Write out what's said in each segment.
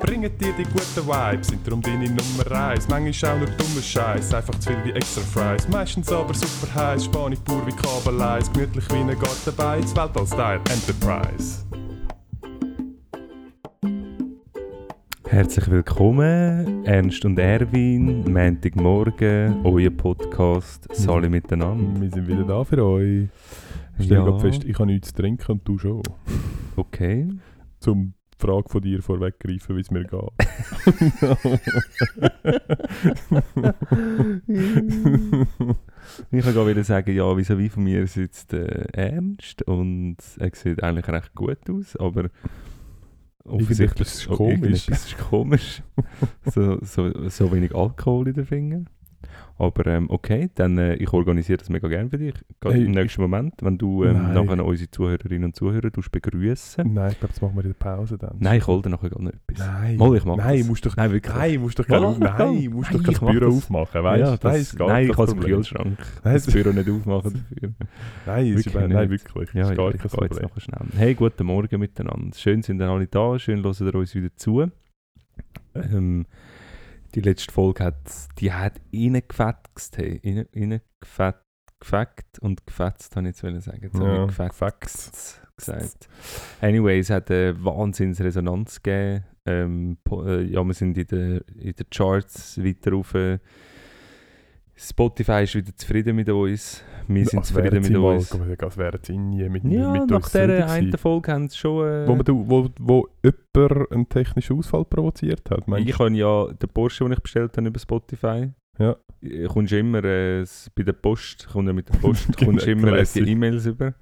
bringen dir die guten Vibes, sind darum deine Nummer eins. Manchmal auch nur dummer Scheiß, einfach zu viel wie extra Fries. Meistens aber super heiß, Spanisch pur wie Kabeleis, gemütlich wie ein Gartenbeiz, Weltall-Style Enterprise. Herzlich willkommen, Ernst und Erwin, Montagmorgen, euer Podcast, Sali miteinander. Wir sind wieder da für euch. Ich stelle Ja. fest, ich habe nichts zu trinken und du schon. Okay. Zum die Frage von dir vorweggreifen, wie es mir geht. Ich kann wieder sagen, ja, vis-à-vis von mir sitzt äh, Ernst und er sieht eigentlich recht gut aus, aber offensichtlich ist oh, komisch. ist komisch. so, so, so wenig Alkohol in den Fingern. Aber ähm, okay, dann äh, ich organisiere das mega gerne für dich. Gerade Hey, im nächsten Moment, wenn du ähm, Nein. nachher unsere Zuhörerinnen und Zuhörer begrüßen. Nein, ich glaube, das machen wir in der Pause dann. Nein, ich hole dir nachher gar nicht etwas. Nein. Mal, ich mach Nein, das. musst doch, Nein, wirklich. nein, musst doch kein, mal. nein, musst Nein, doch mach Büro das. aufmachen, weißt ja, du? das, ist gar nein, ich im Problem. Kühlschrank. Nein, Das Büro nicht aufmachen dafür. Nein, es ist Wirklich über- nein, nicht. wirklich. Ja, das ist ja, gar ich gehe jetzt nachher schnell. Hey, guten Morgen miteinander. Schön sind ihr alle da, schön hören ihr uns wieder zu. Ähm, die letzte Folge hat, die hat reingefetzt, hey, rein- reingefetzt, gefackt und gefetzt, habe ich jetzt wollen sagen. Jetzt Ja, gefetzt gesagt. Anyway, es hat eine Wahnsinnsresonanz gegeben. Ähm, äh, ja, wir sind in den in den Charts weiter rauf. Spotify ist wieder zufrieden mit uns. Wir sind Als zufrieden mit mal- uns. sagen, Als wären sie nie mit, Ja, mit nach uns dieser einen. Folge haben sie schon... Äh, Wo, man, wo, wo jemand einen technischen Ausfall provoziert hat. Meinst ich habe ja den Porsche, den ich bestellt habe über Spotify. Ja. Äh, Kommst immer äh, bei der Post, kommt ja mit der Post, kommst immer äh, die. E-Mails über.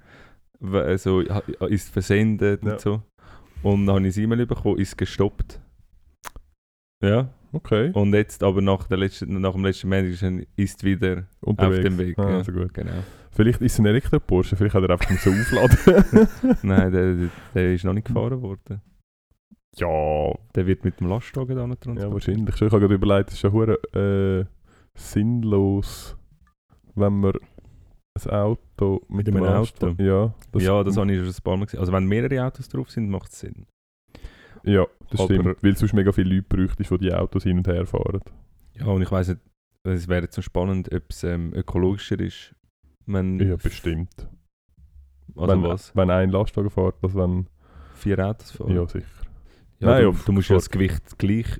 Also ist versendet Ja. und so. Und dann habe ich das E-Mail bekommen, ist gestoppt. Ja. Okay, Und jetzt aber nach, der letzten, nach dem letzten Montag ist er- wieder unterwegs. auf dem Weg. Ah, ja. also gut. Genau. Vielleicht ist es ein Elektro-Porsche, vielleicht hat er einfach so aufladen. Nein, der, der, der ist noch nicht gefahren worden. ja, Der wird mit dem Lastwagen da nicht ja, transportiert. wahrscheinlich. Schon, Ich habe gerade überlegt, es ist ja hure, äh, sinnlos, wenn man ein Auto mit, Mit einem Auto? Ja, ja, das habe ich schon ein paar Mal gesehen. Also wenn mehrere Autos drauf sind, macht es Sinn. Ja, das Aber- stimmt. Weil sonst mega viele Leute bräuchtest, die die Autos hin und her fahren. Ja, und ich weiss nicht, es wäre jetzt so spannend, ob es ähm, ökologischer ist, wenn, Ja, bestimmt. also wenn, was, wenn ein Lastwagen fährt, als wenn... vier Autos fahren. Ja, sicher. Ja, Nein, du, du musst ja das Gewicht gleich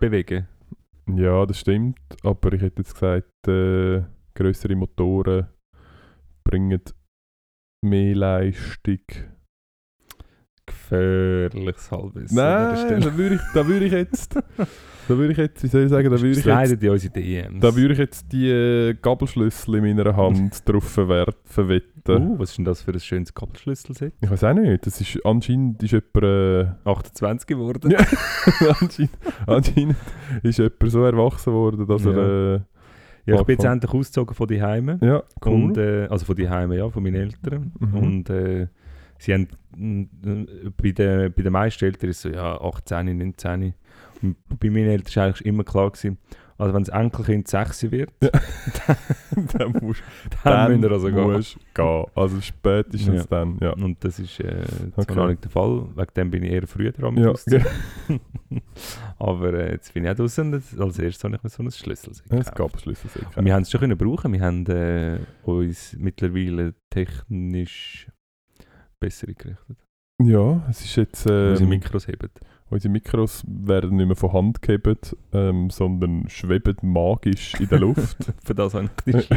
bewegen. Ja, das stimmt. Aber ich hätte jetzt gesagt, äh, größere Motoren bringen mehr Leistung. Gefährliches Halbwissen. Nein, da würde ich, da würde ich jetzt... Da würde ich jetzt, wie soll ich sagen, da würde ich jetzt... In unsere DMs. Da würde ich jetzt die äh, Gabelschlüssel in meiner Hand drauf verwer- verwetten. uh, was ist denn das für ein schönes Kabelschlüsselset? Ich weiß auch nicht. Das ist, anscheinend ist jemand... Äh, 28 geworden. Ja. anscheinend, anscheinend ist jemand so erwachsen worden, dass Ja. er... Äh, Ja, ich bin jetzt endlich ausgezogen von die Heime. ja, cool. Und, äh, also von die Heime, ja, von meinen Eltern. Mhm. Und äh, sie haben mm, bei den, bei den meisten Eltern ist so, ja, 18, 19. Und bei meinen Eltern war eigentlich immer klar, gewesen, also wenn das Enkelkind 6 wird, Ja. dann musst dann, wir also gehen. musst gehen. Also spätestens Ja. dann, ja. Und das ist äh, Okay. noch nicht der Fall, wegen dem bin ich eher früher dran mit Ja. Aber äh, jetzt bin ich auch draußen und als erstes habe ich mir so ein Schlüsselset Es gab Schlüssel Und wir haben es schon können brauchen. Wir haben äh, uns mittlerweile technisch besser eingerichtet. Ja, es ist jetzt... Unsere Ähm, Mikros heben. Unsere Mikros werden nicht mehr von Hand gehebt, ähm, sondern schweben magisch in der Luft. Für das habe ich die.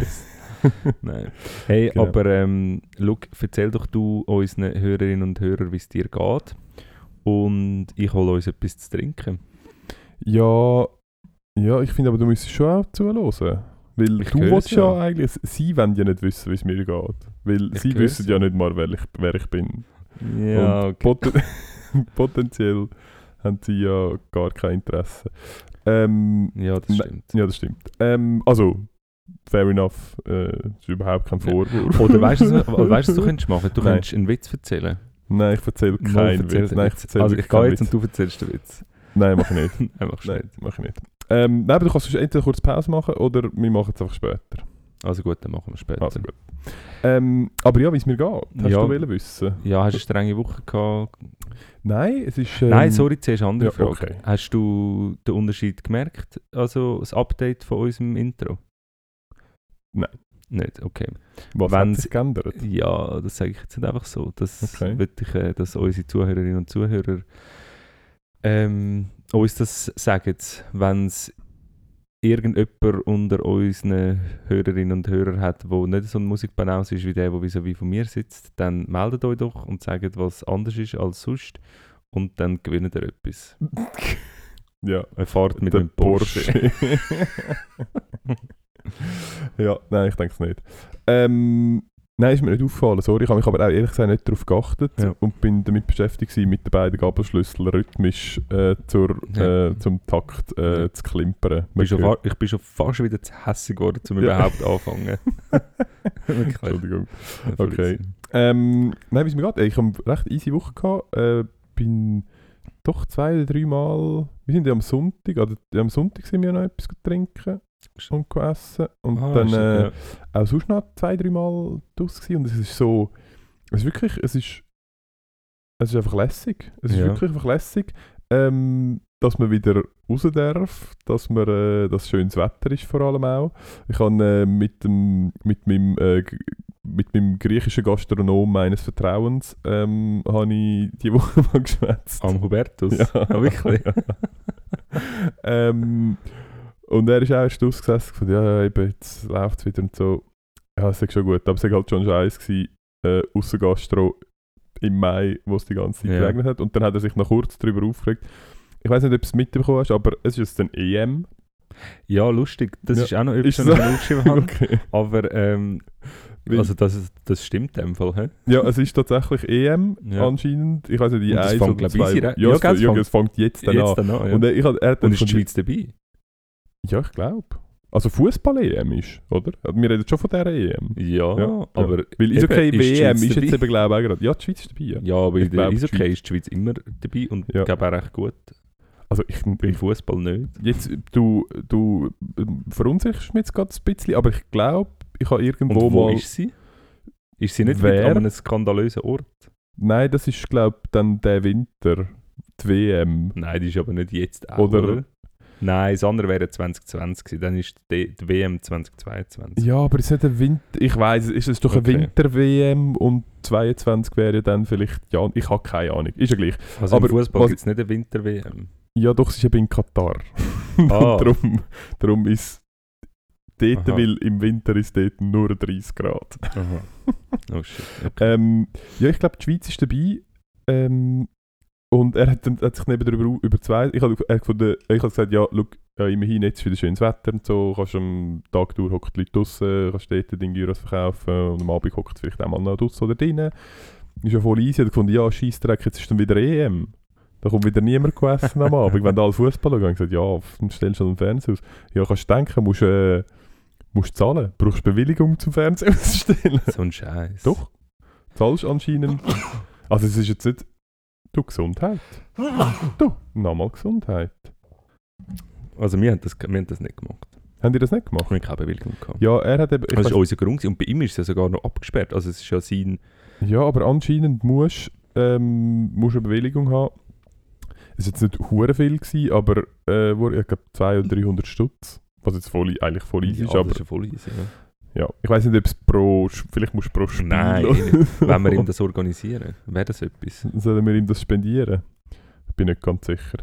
Nein. Hey, Genau. aber ähm, look, erzähl doch du unseren Hörerinnen und Hörern, wie es dir geht. Und ich hole uns etwas zu trinken. ja, ja, ich finde aber, du müsstest schon auch zuhören. Weil Ich du willst ja. ja. eigentlich, sie wollen ja nicht wissen, wie es mir geht. Weil Ich sie wissen ja nicht mal, wer ich, wer ich bin. Ja, Und poten potenziell haben sie ja gar kein Interesse. Ähm, Ja, das Nein. stimmt. ja, das stimmt. Ähm, also, fair enough. Äh, ist überhaupt kein. Vorwurf. Oder weißt du, was- du, du könntest machen? Du Nein. könntest einen Witz erzählen. Nein, ich erzähle keinen Witz. Nein, ich erzähle also ich gehe jetzt Witz. und du erzählst den Witz. Nein, mach ich nicht. Einfach schnell. Nein, mach ich nicht. Ähm, nein, aber du kannst entweder kurz Pause machen oder wir machen es einfach später. Also gut, dann machen wir später. Also gut. Ähm, aber ja, wie es mir geht, hast Ja. du wollen wissen? Ja, hast du eine strenge Woche gehabt? Nein, es ist... Ähm, Nein, sorry, zuerst eine andere ja, Frage. okay. Hast du den Unterschied gemerkt? Also das Update von unserem Intro? Nein. Nicht, okay. Was wenn hat sich geändert? Ja, das sage ich jetzt nicht einfach so. Das Okay. ich, äh, dass unsere Zuhörerinnen und Zuhörer ähm, uns das sagen, wenn es irgendjemand unter unseren Hörerinnen und Hörern hat, der nicht so ein Musikbanaus ist wie der, der vis-à-vis von mir sitzt, dann meldet euch doch und sagt, was anders ist als sonst und dann gewinnt ihr etwas. Ja, Eine Fahrt mit dem Porsche. ja, nein, ich denke es nicht. Ähm, nein, ist mir nicht aufgefallen. Sorry, ich habe mich aber auch ehrlich gesagt nicht darauf geachtet Ja. und bin damit beschäftigt gewesen, mit den beiden Gabelschlüsseln rhythmisch äh, zur, Ja. äh, zum Takt äh, Ja. zu klimpern. Ich bin, schon ich bin schon fast wieder zu hässlich geworden, um überhaupt anfangen. Entschuldigung. Okay. Ähm, nein, wie es mir geht, ich habe eine recht easy Woche gehabt. Äh, bin doch zwei oder drei Mal. Wir sind ja am Sonntag, oder am Sonntag sind wir noch etwas trinken und essen. Und Ah, dann äh, ja. auch sonst noch zwei, drei Mal draus gewesen. Und es ist so. Es ist wirklich. Es ist. Es ist einfach lässig. Es ist Ja. wirklich einfach lässig. Ähm, dass man wieder raus darf, dass, man, äh, dass schönes Wetter ist vor allem auch. Ich habe äh, mit, dem, mit, meinem, äh, mit meinem griechischen Gastronom meines Vertrauens ähm, habe ich die Woche mal geschwätzt. Am Hubertus? Ja. Ah, wirklich? ähm, und er ist auch erst ausgesessen und gesagt, ja, eben, jetzt läuft es wieder und so. Ja, es ist schon gut, aber es war halt schon scheiße gewesen, äh, ausser Gastro im Mai, wo es die ganze Zeit Ja. geregnet hat. Und dann hat er sich noch kurz darüber aufgeregt. Ich weiß nicht, ob du es mitbekommen hast, aber es ist jetzt ein EM. Ja, lustig. Das Ja, ist auch noch etwas, was ich aufgeschrieben habe. Okay. Aber ähm, also das, das stimmt in dem Fall. He? Ja, es ist tatsächlich EM Ja. anscheinend. Ich weiß nicht, die Und das eins fängt, oder glaub ich, zwei. easy re- ja, Ja, es, fängt- es fängt jetzt dann Jetzt an. dann ja. Und ich, er hat dann Und ist die Schweiz dabei? Ja, ich glaube. Also Fußball-EM ist, oder? Wir reden schon von dieser EM. Ja, Ja, aber... ja. Weil eben, Eishockey ist Schweiz ist jetzt dabei? eben, glaube ich, auch gerade. Ja, die Schweiz ist dabei. Ja. Ja, aber in der Eishockey ist die Schweiz immer dabei und Ja. ich glaube auch recht gut. Also ich, ich Fußball nicht. jetzt, du, du ähm, verunsicherst mich jetzt gerade ein bisschen, aber ich glaube, ich habe Und irgendwo wo mal... ist sie? Ist sie nicht Wer? an einem skandalösen Ort? Nein, das ist, glaube ich, dann der Winter, die WM. Nein, die ist aber nicht jetzt auch, Oder- oder? Nein, das andere wäre 2020 gewesen. Dann ist die, die WM 2022. Ja, aber ist nicht ein Winter... Ich weiß, ist es doch Okay. eine Winter-WM und 22 wäre dann vielleicht... Ja, ich habe keine Ahnung. Ist ja gleich. Also aber im Fußball gibt es nicht eine Winter-WM. Ja, doch, es ist eben in Katar. Ah. darum, darum ist... Dort, Aha. weil im Winter ist dort nur 30 Grad. Aha. Oh shit. Okay. Ähm, ja, ich glaube, die Schweiz ist dabei. Ähm, und er hat, hat sich neben darüber über zwei. Ich habe gesagt, ja, schau, ja, immerhin jetzt ist wieder schönes Wetter und so. Kannst am Tag durch hocken die Leute draußen, kannst dort den Gyros verkaufen und am Abend hockt vielleicht auch mal noch draußen oder drinnen. Ist ja voll easy. Ich habe gefunden, ja, Scheissdreck, jetzt ist dann wieder EM. Da kommt wieder niemand essen am Abend. Wenn alle Fußball schauen, gesagt, ja, dann stellst du den Fernseher aus. Ja, kannst du denken, musst, äh, musst zahlen. Brauchst Bewilligung zum Fernseher auszustellen. So ein Scheiß. Doch. Zahlst anscheinend. Also es ist jetzt nicht. Du Gesundheit. Du, nochmal Gesundheit. Also wir haben, das, wir haben das nicht gemacht. Haben die das nicht Wir gemacht? haben keine Bewilligung gehabt. Ja, er hat eben. Das weiss- war unser Grund gewesen. und bei ihm ist es ja sogar noch abgesperrt. Also es ist ja sein... ja, aber anscheinend musst ähm, musst eine Bewilligung haben. Es war jetzt nicht hure viel, gewesen, aber äh, ich glaube 200 oder 300 Stutz. Was jetzt voll, eigentlich voll easy ja, ist. Aber das ist ja voll easy. Ja. Ja, ich weiß nicht, ob es pro. Vielleicht musst du pro Spiel. Nein, wenn wir ihm das organisieren, wäre das etwas. Sollen wir ihm das spendieren? Bin nicht ganz sicher.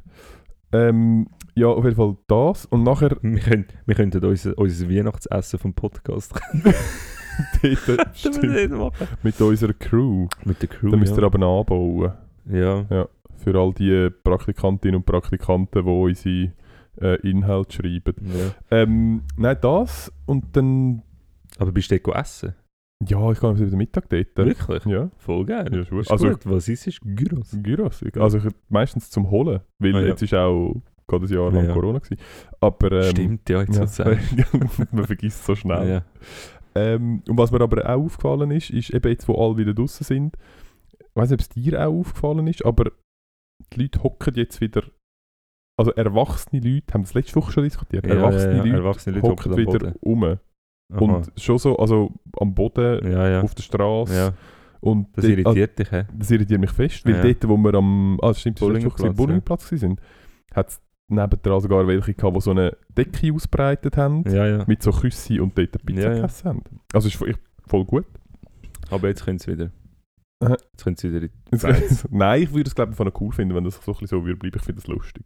Ähm, ja, auf jeden Fall das. Und nachher Wir, können, wir könnten unser, unser Weihnachtsessen vom Podcast dort, mit unserer Crew. Mit der Crew, Da müsst ihr ja. aber anbauen. ja. Für all die Praktikantinnen und Praktikanten, die unsere äh, Inhalte schreiben. ja. Ähm, nein, das. Und dann... Aber bist du dort essen? Ja, ich gehe wieder Mittag dort. Wirklich? Ja, Voll geil. Ja, ist Also- gut. Was ist es? Gyros. Gyros. Also ich, meistens zum Holen, weil Ah, ja. jetzt ist auch gerade ein Jahr lang Ja. Corona gewesen. Aber ähm, Stimmt, ja, jetzt ja, ja. sagen. man vergisst so schnell. Ja. Ähm, und was mir aber auch aufgefallen ist, ist eben jetzt, wo alle wieder draußen sind, ich weiß nicht, ob es dir auch aufgefallen ist, aber die Leute hocken jetzt wieder, also erwachsene Leute, haben das letzte Woche schon diskutiert, Ja, erwachsene, ja, ja, Leute erwachsene Leute hocken wieder Boden. um. Aha. Und schon so, also am Boden, ja, ja. auf der Straße. ja. Und Das dort- irritiert dich, hä? Das irritiert mich fest, weil dort, wo wir am, ah, stimmt, das war letzte Woche, Bowlingplatz, Bowlingplatz ja. sind, hat es nebendran sogar welche gehabt, die so eine Decke ausbreitet haben, mit so Küsse und dort eine Pizza gegessen haben. Also ist voll, voll gut. Aber jetzt können sie wieder. Jetzt können sie wieder in die. Nein, ich würde es glaube ich cool finden, wenn das so ein bisschen so würde bleiben. Ich finde das lustig.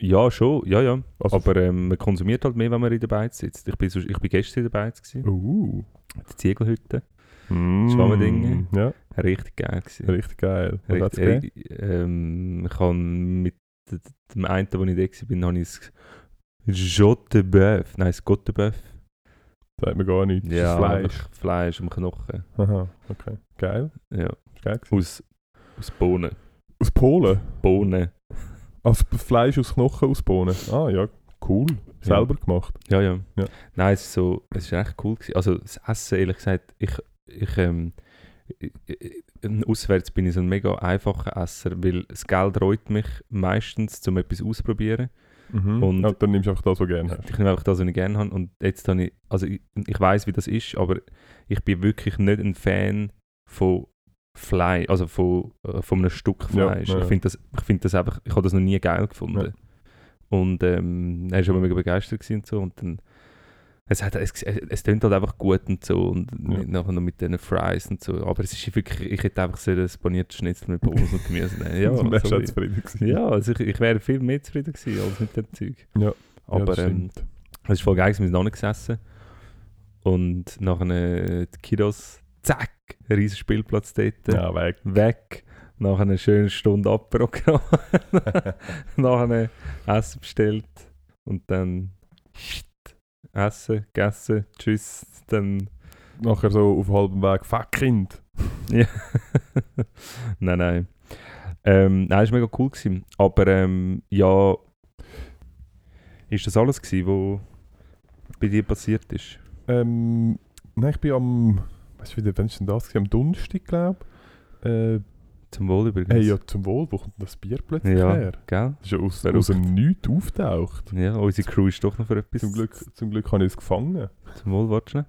Ja, schon, ja, ja. Also, Aber ähm, man konsumiert halt mehr, wenn man in der Beiz sitzt. Ich bin, sonst- ich bin gestern in der Beiz, gewesen, uh. die Ziegelhütte. Mm. Schwammendinge. Ja, Richtig geil gewesen. richtig geil. Was hat's Richtig, gegeben? richtig, ähm, ich habe mit d- d- dem einen, wo ich da war, habe ich das Jotte de Bœuf, nein, das Gotte Bœuf. Sagt mir gar nichts. Ja, Fleisch. einfach Fleisch am Knochen. Aha, okay. Geil. Ja, Ist geil gewesen. aus, aus Bohnen. Aus Polen? Bohnen. Also Fleisch aus Knochen aus Bohnen. Ah ja, cool. Selber gemacht. Ja, ja. Ja. Nein, es ist so, es ist echt cool gewesen. Also das Essen, ehrlich gesagt, ich, ich, ähm, ich- ich- auswärts bin ich so ein mega einfacher Esser, weil das Geld reut mich meistens, um etwas auszuprobieren. Mhm. Und- ja, dann nimmst du einfach das, was du gerne hast. Ich nehme einfach das, was ich gerne habe. Und jetzt habe ich, also ich, ich weiß, wie das ist, aber ich bin wirklich nicht ein Fan von Fleisch, also von, äh, von einem Stück Fleisch. ja, ja. Ich finde das, ich finde das einfach, ich habe das noch nie geil gefunden. Ja. Und ähm, er war aber mega begeistert und so. Und dann, es, hat, es, es, klingt halt einfach gut und so. Und Ja. nachher noch mit diesen Fries und so. Aber es ist wirklich, ich hätte einfach so ein paniertes Schnitzel mit Pommes und Gemüse nehmen. Ja, dann wärst du sorry. auch zufrieden gewesen. ja also ich, ich wäre viel mehr zufrieden gewesen als mit dem Zeug. Ja. Aber ja, das ähm, es ist voll geil, wir sind noch nicht gesessen. Und nachher äh, die Kiddos, zack, riesen Spielplatz dort, ja, weg. weg. Nachher eine schöne Stunde Abprogramm. nachher Essen bestellt. Und dann Essen, gegessen, tschüss. Dann, Nachher so auf halbem Weg, fuck Kind. nein, nein. Ähm, nein, es war mega cool. Gewesen. Aber ähm, ja, ist das alles gewesen, was bei dir passiert ist? Ähm, nein, ich bin am, weißt du, wie denn das? Am Donnerstag, glaube ich. Äh, Zum Wohl übrigens. hey, ja, zum Wohl, wo kommt das Bier plötzlich Ja. her? Gell? Das ist ja aus, aus dem Nichts auftaucht. Ja, unsere Crew ist doch noch für etwas. Zum Glück, zum Glück habe ich es gefangen. Zum Wohl, warte.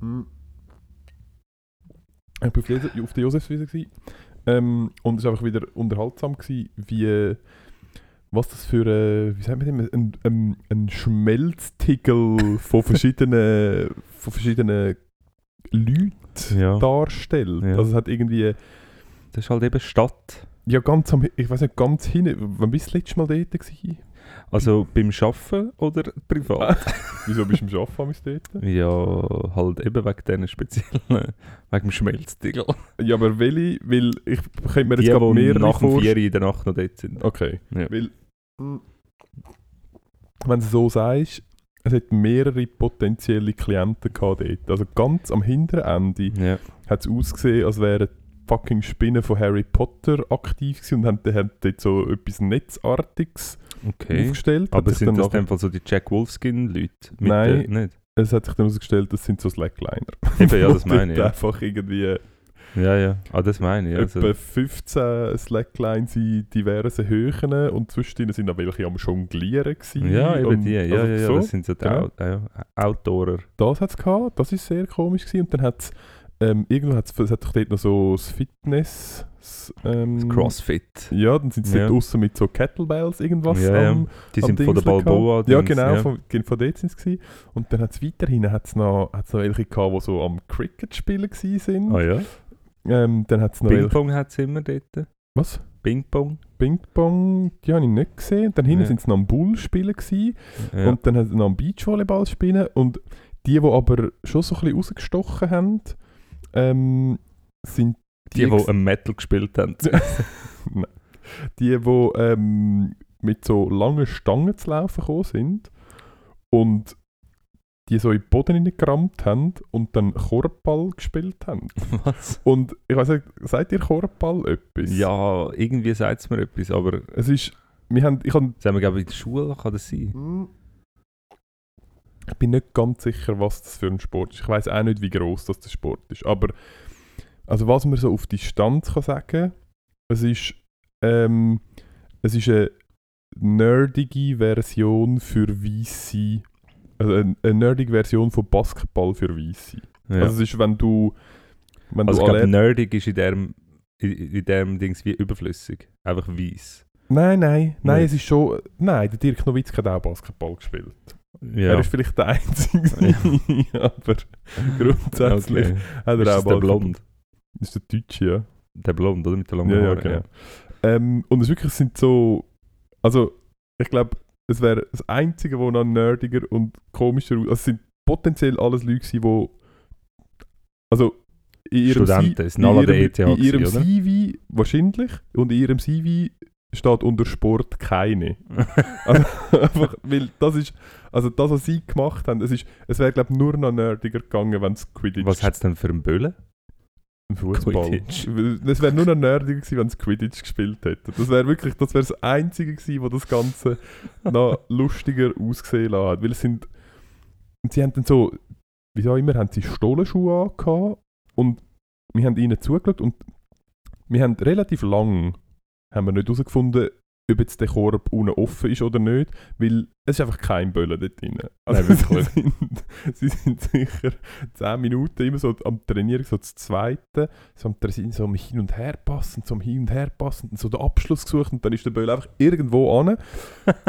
Mhm. Ich war auf der Josefswiese. Ähm, und es war einfach wieder unterhaltsam, gewesen, wie was das für äh, wie sagt man dem, ein, ein, ein Schmelztiegel von verschiedenen, von verschiedenen Leuten Ja. darstellt. Ja. Also es hat irgendwie, Das ist halt eben Stadt. ja ganz am, ich weiß nicht, ganz hinten, wann bist du das letzte Mal dort gewesen? Also beim Arbeiten oder privat? Wieso bist du im Arbeiten dort? ja, halt eben wegen diesen speziellen, wegen dem Schmelztiegel. Ja, aber welche, weil ich könnte mir jetzt gerade mehrere nach dem vorstellen. 4 in der Nacht noch dort sind. Okay. Ja. Weil, wenn du so sagst, es hat mehrere potenzielle Klienten gehabt dort. Also ganz am hinteren Ende Ja. hat es ausgesehen, als wären die fucking Spinnen von Harry Potter aktiv gewesen und haben dort so etwas Netzartiges Okay. aufgestellt. Aber sind dann das Fall so die Jack Wolfskin-Leute? Nein. den- nicht? Es hat sich dann herausgestellt, das sind so Slackliner. Eben, ja, das meine ich, ja. einfach irgendwie Ja, ja. Ah, das meine ich. Ja. etwa Also, 15 Slacklines in diversen Höhen und zwischendrin sind auch welche am Jonglieren gewesen. ja, eben die. Ja, also ja, ja. so. Das sind so die genau. Ja, Outdoorer. das hat es gehabt, das ist sehr komisch gewesen. Und dann hat es, ähm, irgendwo hat's, es hat doch dort noch so das Fitness, ähm, Das Crossfit. Ja, dann sind sie Ja. draussen mit so Kettlebells irgendwas Ja, ja. am, Die sind von der Balboa. Ja, genau, ja. Von, von dort sind gewesen. Und dann hat es weiterhin hat's noch, hat's noch welche gehabt, die so am Cricket spielen sind. Ah ja. Ähm, dann hat es noch Ping-Pong hat es immer dort. Was? Ping-Pong. Ping-Pong, die habe ich nicht gesehen. Dann hinten Ja. sind es noch am Bull spielen. Ja. und dann hat er noch am Beachvolleyball spielen und die, die aber schon so ein bisschen rausgestochen haben, ähm, sind die, die am Metal gespielt haben. die, die ähm, mit so langen Stangen zu laufen gekommen sind und die so in den Boden hineingerammt haben und dann Korbball gespielt haben. Was? Und ich weiß nicht, sagt ihr Korbball etwas? Ja, irgendwie sagt es mir etwas, aber Es ist, wir haben, ich, habe, das haben wir, glaube ich, in der Schule, kann das sein? Hm. ich bin nicht ganz sicher, was das für ein Sport ist. Ich weiß auch nicht, wie groß das der Sport ist. Aber also was man so auf Distanz kann sagen, es ist, ähm, es ist eine nerdige Version für Weisse. Also eine, eine nerdige Version von Basketball für Weisse. Ja. Also es ist, wenn du wenn Also du ich glaube, nerdig ist in dem, in, in dem Dings wie überflüssig. Einfach weiss. Nein, nein, nein, es ist schon. Nein, der Dirk Nowitzki hat auch Basketball gespielt. Ja. Er ist vielleicht der Einzige, aber grundsätzlich okay. hat er Ist auch der Basketball- Blond? Das ist der Deutsche, ja. Der Blond, oder? Mit der langen Ja, ja, Haaren. genau. Ähm, und es wirklich sind so. Also, ich glaube, es wäre das Einzige, wo noch nerdiger und komischer. Also, es sind potenziell alles Leute, die. Also, in ihrem, Studenten, an der ETH in ihrem gewesen? CV wahrscheinlich und in ihrem CV steht unter Sport keine. Also, einfach, weil das ist, also das, was sie gemacht haben, es, ist, es wäre, glaube ich, nur noch nerdiger gegangen, wenn es Quidditch Was hat es denn für einen Böllen? Fußball. Quidditch. Es wäre nur noch nerdiger gewesen, wenn es Quidditch gespielt hätte. Das wäre wirklich, das wäre das Einzige gewesen, wo das Ganze noch lustiger ausgesehen hat. Weil es sind, sie haben dann so, wie auch immer, haben sie Stollenschuhe angehabt und wir haben ihnen zugeschaut und wir haben relativ lang, haben wir nicht herausgefunden, ob jetzt der Korb unten offen ist oder nicht, weil es ist einfach kein Böllen dort drin. Also Nein, sie, sind, sie sind sicher 10 Minuten immer so am Trainieren, so das Zweite, so am Trainieren, so am Hin und Her passen, so am Hin und Her passen, und so den Abschluss gesucht und dann ist der Böll einfach irgendwo an.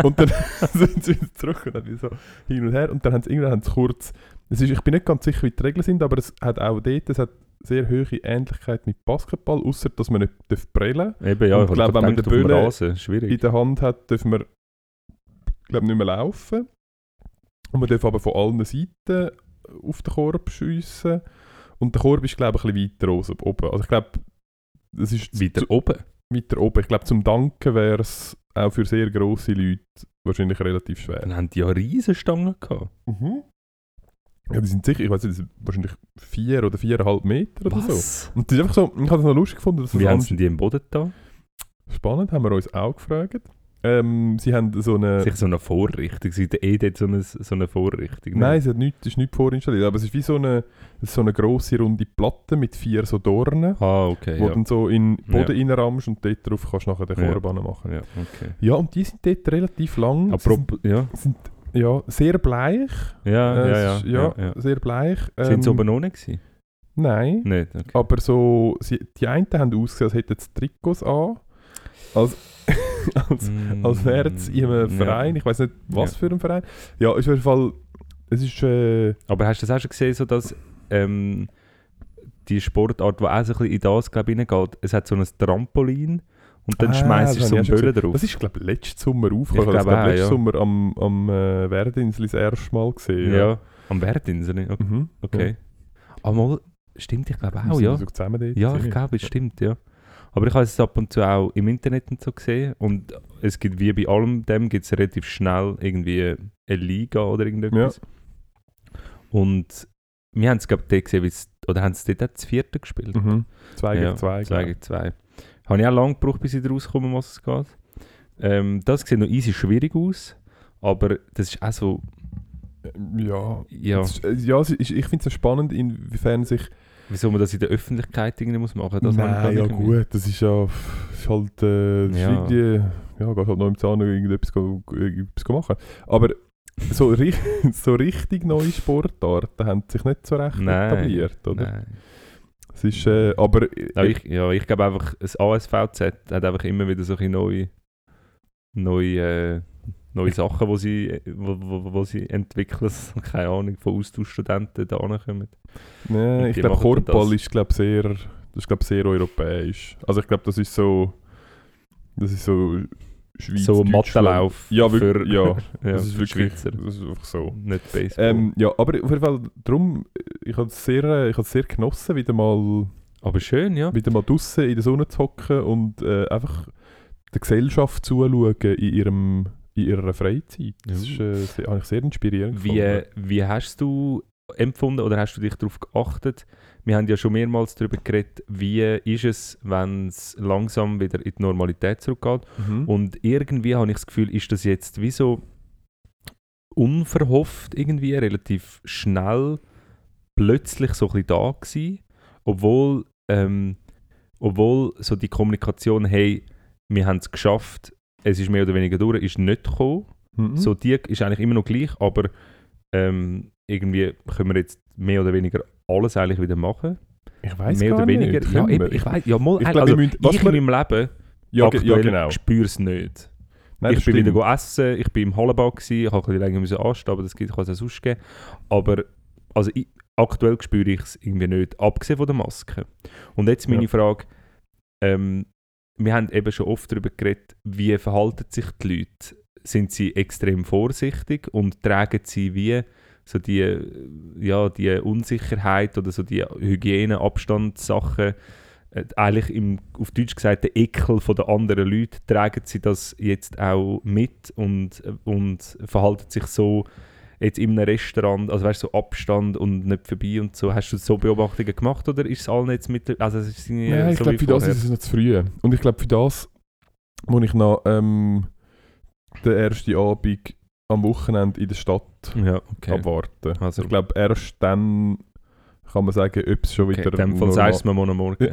Und dann sind sie wieder zurück und dann so hin und her und dann haben sie irgendwann haben sie kurz, es ist, ich bin nicht ganz sicher, wie die Regeln sind, aber es hat auch dort, es hat sehr hohe Ähnlichkeit mit Basketball, außer dass man nicht darf prellen Eben, ja, Und ich glaube, wenn man den Böllen in der Hand hat, dürfen wir glaub, nicht mehr laufen. Und man darf aber von allen Seiten auf den Korb schiessen. Und der Korb ist, glaube ich, ein bisschen weiter oben. Also ich glaube, das ist Weiter zu, oben. weiter oben. Ich glaube, zum Danken wäre es auch für sehr grosse Leute wahrscheinlich relativ schwer. Dann haben die ja riesen Stangen gehabt. Ja, die sind sicher, ich weiß nicht, wahrscheinlich vier oder viereinhalb Meter oder so. Was? Und das ist einfach so, ich habe es noch lustig gefunden, dass das Wie haben sie die im Boden da? spannend, haben wir uns auch gefragt. Ähm, sie haben so eine... Sicher so eine Vorrichtung. Sie haben eh dort so eine, so eine Vorrichtung. ne? Nein, es hat nichts, es ist nicht vorinstalliert, aber es ist wie so eine, so eine grosse runde Platte mit vier so Dornen, Ah, okay. wo Ja. du dann so in den Boden Ja. reinrammst und dort drauf kannst du nachher den Ja. Korb machen. ja, okay. Ja, und die sind dort relativ lang. Sie sind, Apropos, ja. sind ja, sehr bleich. Ja, Äh, ja, es ja. ist- ja, ja, sehr bleich. Sind sie Ähm, oben nicht gewesen? Nein. Nicht, okay. Aber so, sie, die einen haben ausgesehen, als hätten sie Trikots an. Als, als, als wären sie in einem Mm, Verein. Ich weiß nicht, was für ein Verein. Ja, ist auf jeden Fall. Es ist. Äh, Aber hast du das auch schon gesehen, so dass ähm, die Sportart, die auch so ein bisschen in das, glaube ich, reingeht, es hat so ein Trampolin und dann Ah, schmeißt du so einen Böllen drauf. Das ist, glaube ich, letzten Sommer aufgekommen. Ich glaube glaub, letzten ja. Sommer am, am äh, Werdinsel das erste Mal gesehen. ja. am Werdinsel. Okay. Mhm. okay. Ah, mal, stimmt, ich glaube auch, sind ja. so zusammen dort Ja, ich glaube, es stimmt, ja. Aber ich habe es ab und zu auch im Internet und so gesehen und es gibt wie bei allem dem gibt es relativ schnell irgendwie eine Liga oder irgendetwas. Und wir haben es glaube ich gesehen, es- oder haben sie dort auch das vierte gespielt? Mhm. Zwei Ja, gegen zwei. Zwei gegen zwei. Habe ich auch lange gebraucht, bis ich um was es geht. Ähm, das sieht noch easy schwierig aus, aber das ist auch so, ich. Ja. ja, ist- äh, ja ich finde es spannend, inwiefern sich. wieso man das in der Öffentlichkeit irgendwie muss machen. Gar Nein, ja gut, das ist ja ist halt. Äh, Ja. irgendwie. Ja, geht halt noch im Zahn irgendetwas, irgendetwas machen. Aber so, so richtig neue Sportarten haben sich nicht so recht Nein, etabliert, oder? Nein. Es ist, äh, aber Ja, ich, ja, ich glaube einfach, das ASVZ hat einfach immer wieder solche neue, neue, äh, neue Sachen, wo sie, wo, wo, wo sie entwickeln. Keine Ahnung, von Austauschstudenten da kommen. nee, Und ich die glaube, Korbball ist glaub, sehr, das ist, glaub, sehr europäisch. Also ich glaube, das ist so, Das ist so Schweiz, so. Mattenlauf Ja, für, ja. ja, Das ist wirklich Schweizer, das ist einfach so. nicht Baseball. Ähm, ja, aber auf jeden Fall, darum, ich habe es sehr, äh, ich sehr genossen, wieder mal, Aber schön, ja. wieder mal draußen in der Sonne zu hocken und äh, einfach der Gesellschaft zuschauen in, ihrem, in ihrer Freizeit. Das ist, äh, sehr, habe ich sehr inspirierend Wie, gefunden. wie hast du empfunden oder hast du dich darauf geachtet? Wir haben ja schon mehrmals darüber geredet, wie ist es, wenn es langsam wieder in die Normalität zurückgeht. Mhm. Und irgendwie habe ich das Gefühl, ist das jetzt wie so unverhofft irgendwie, relativ schnell, plötzlich so ein bisschen da gewesen, obwohl, ähm, obwohl so die Kommunikation, hey, wir haben es geschafft, es ist mehr oder weniger durch, ist nicht gekommen. Mhm. So, die ist eigentlich immer noch gleich, aber ähm, irgendwie können wir jetzt mehr oder weniger alles eigentlich wieder machen. ich weiß mehr gar oder weniger. nicht. Ja, wir? ich weiß, ja, mal, Ich glaub, also, müssen- was ich in meinem Leben ja, ja, genau. spüre es nicht. Nein, ich bin wieder stimmt. go essen, ich bin im Hallenbad, gewesen, ich habe ein bisschen länger anstehen, aber das kann es auch sonst geben. Aber also, ich, aktuell spüre ich es irgendwie nicht, abgesehen von der Maske. Und jetzt meine Ja. Frage, ähm, wir haben eben schon oft darüber geredet, wie verhalten sich die Leute? Sind sie extrem vorsichtig und tragen sie wie so die, ja, die Unsicherheit oder so die Hygieneabstandssachen, äh, eigentlich im, auf Deutsch gesagt, der Ekel von der anderen Leute, tragen sie das jetzt auch mit und, äh, und verhalten sich so jetzt in einem Restaurant, also weißt du, so Abstand und nicht vorbei und so. Hast du so Beobachtungen gemacht oder ist es allen jetzt mit, also es ist Nein, ich so glaube, für das vorher? ist es noch zu früh. Und ich glaube, für das muss ich noch ähm, den ersten Abend am Wochenende in der Stadt Ja, okay. abwarten. Also- ich glaube, erst dann kann man sagen, ob es schon okay. wieder In dem Fall sagst du mir morgen.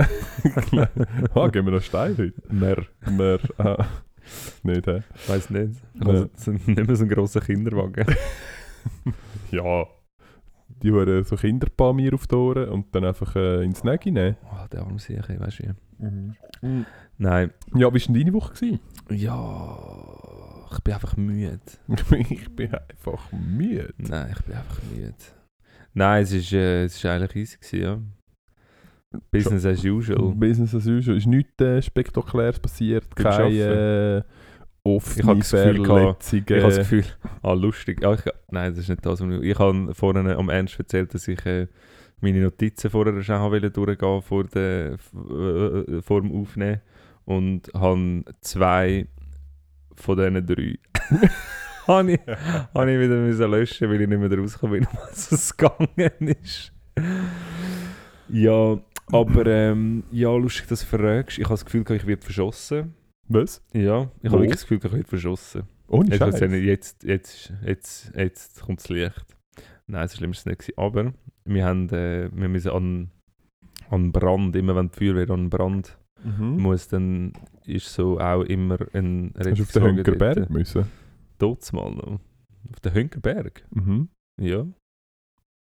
Ja. ah, gehen wir noch steil heute? Mehr. Wir, ah, nicht, hä? Weiß nicht. Nee. Also, es sind nicht mehr so ein grosser Kinderwagen. Ja. Die hören so Kinder bei mir auf die Ohren und dann einfach äh, ins Nägi nehmen. oh, der arme Sicher, weißt du wie. Nein. Ja, wie war denn deine Woche? Gewesen? Ja, ich bin einfach müde. ich bin einfach müde. Nein, ich bin einfach müde. Nein, es ist, äh, es ist eigentlich easy gewesen, ja. Business as usual. Business as usual. Ist nichts äh, Spektakuläres passiert. Keine äh, Ich offene gehabt- Verletzungen. Ich habe das Gefühl, ah, lustig. Ja, ich, nein, das ist nicht das, was ich... Ich habe vorhin am Ernst erzählt, dass ich äh, meine Notizen vorher schon wollte durchgehen vor, der, f- äh, vor dem Aufnehmen und habe zwei von diesen drei habe ich, habe ich wieder müssen löschen, weil ich nicht mehr rausgekommen bin, was es gegangen ist. Ja, aber ähm, ja, lustig, dass du fragst. Ich habe das Gefühl, ich werde verschossen. Was? Ja, ich habe wirklich das Gefühl, ich werde verschossen. Ohne Jetzt, Scheiß. jetzt, jetzt, jetzt, jetzt, kommt das Licht. Nein, so schlimm ist es nicht. gewesen. Aber wir, haben, äh, wir müssen an, an Brand, immer wenn die Feuerwehr an Brand Mhm. muss, dann ist so auch immer ein Hast du auf den Hönkerberg dort. müssen? Dort mal noch. Auf den Hönkerberg? Mhm. Ja.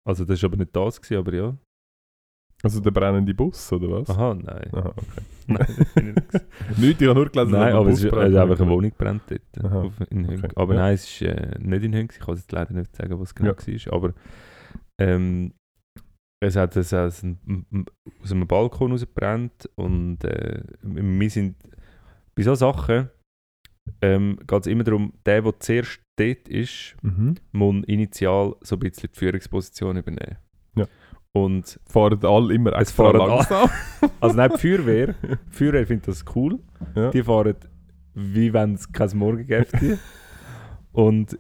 Also das war aber nicht das, gewesen, aber ja. Also der brennende Bus, oder was? Aha, nein. Aha, okay. nein, nicht ich habe nur gelesen, nein aber ein es Bus ist also einfach eine Wohnung brennt dort. Aha, Auf, okay, Aber ja. nein, es ist äh, nicht in Hönk. Ich kann es jetzt leider nicht sagen, was genau Ja. war. Aber ähm, es hat es aus einem, aus einem Balkon rausgebrannt und äh, wir sind bei solchen Sachen ähm, geht es immer darum, der, der zuerst dort ist, Mhm. muss initial so ein bisschen die Führungsposition übernehmen. Ja. Und Fahren alle immer Es fahren alle- langsam. also nein, die Feuerwehr, die Feuerwehr findet das cool. ja. Die fahren, wie wenn es kein Morgen gäbe. Und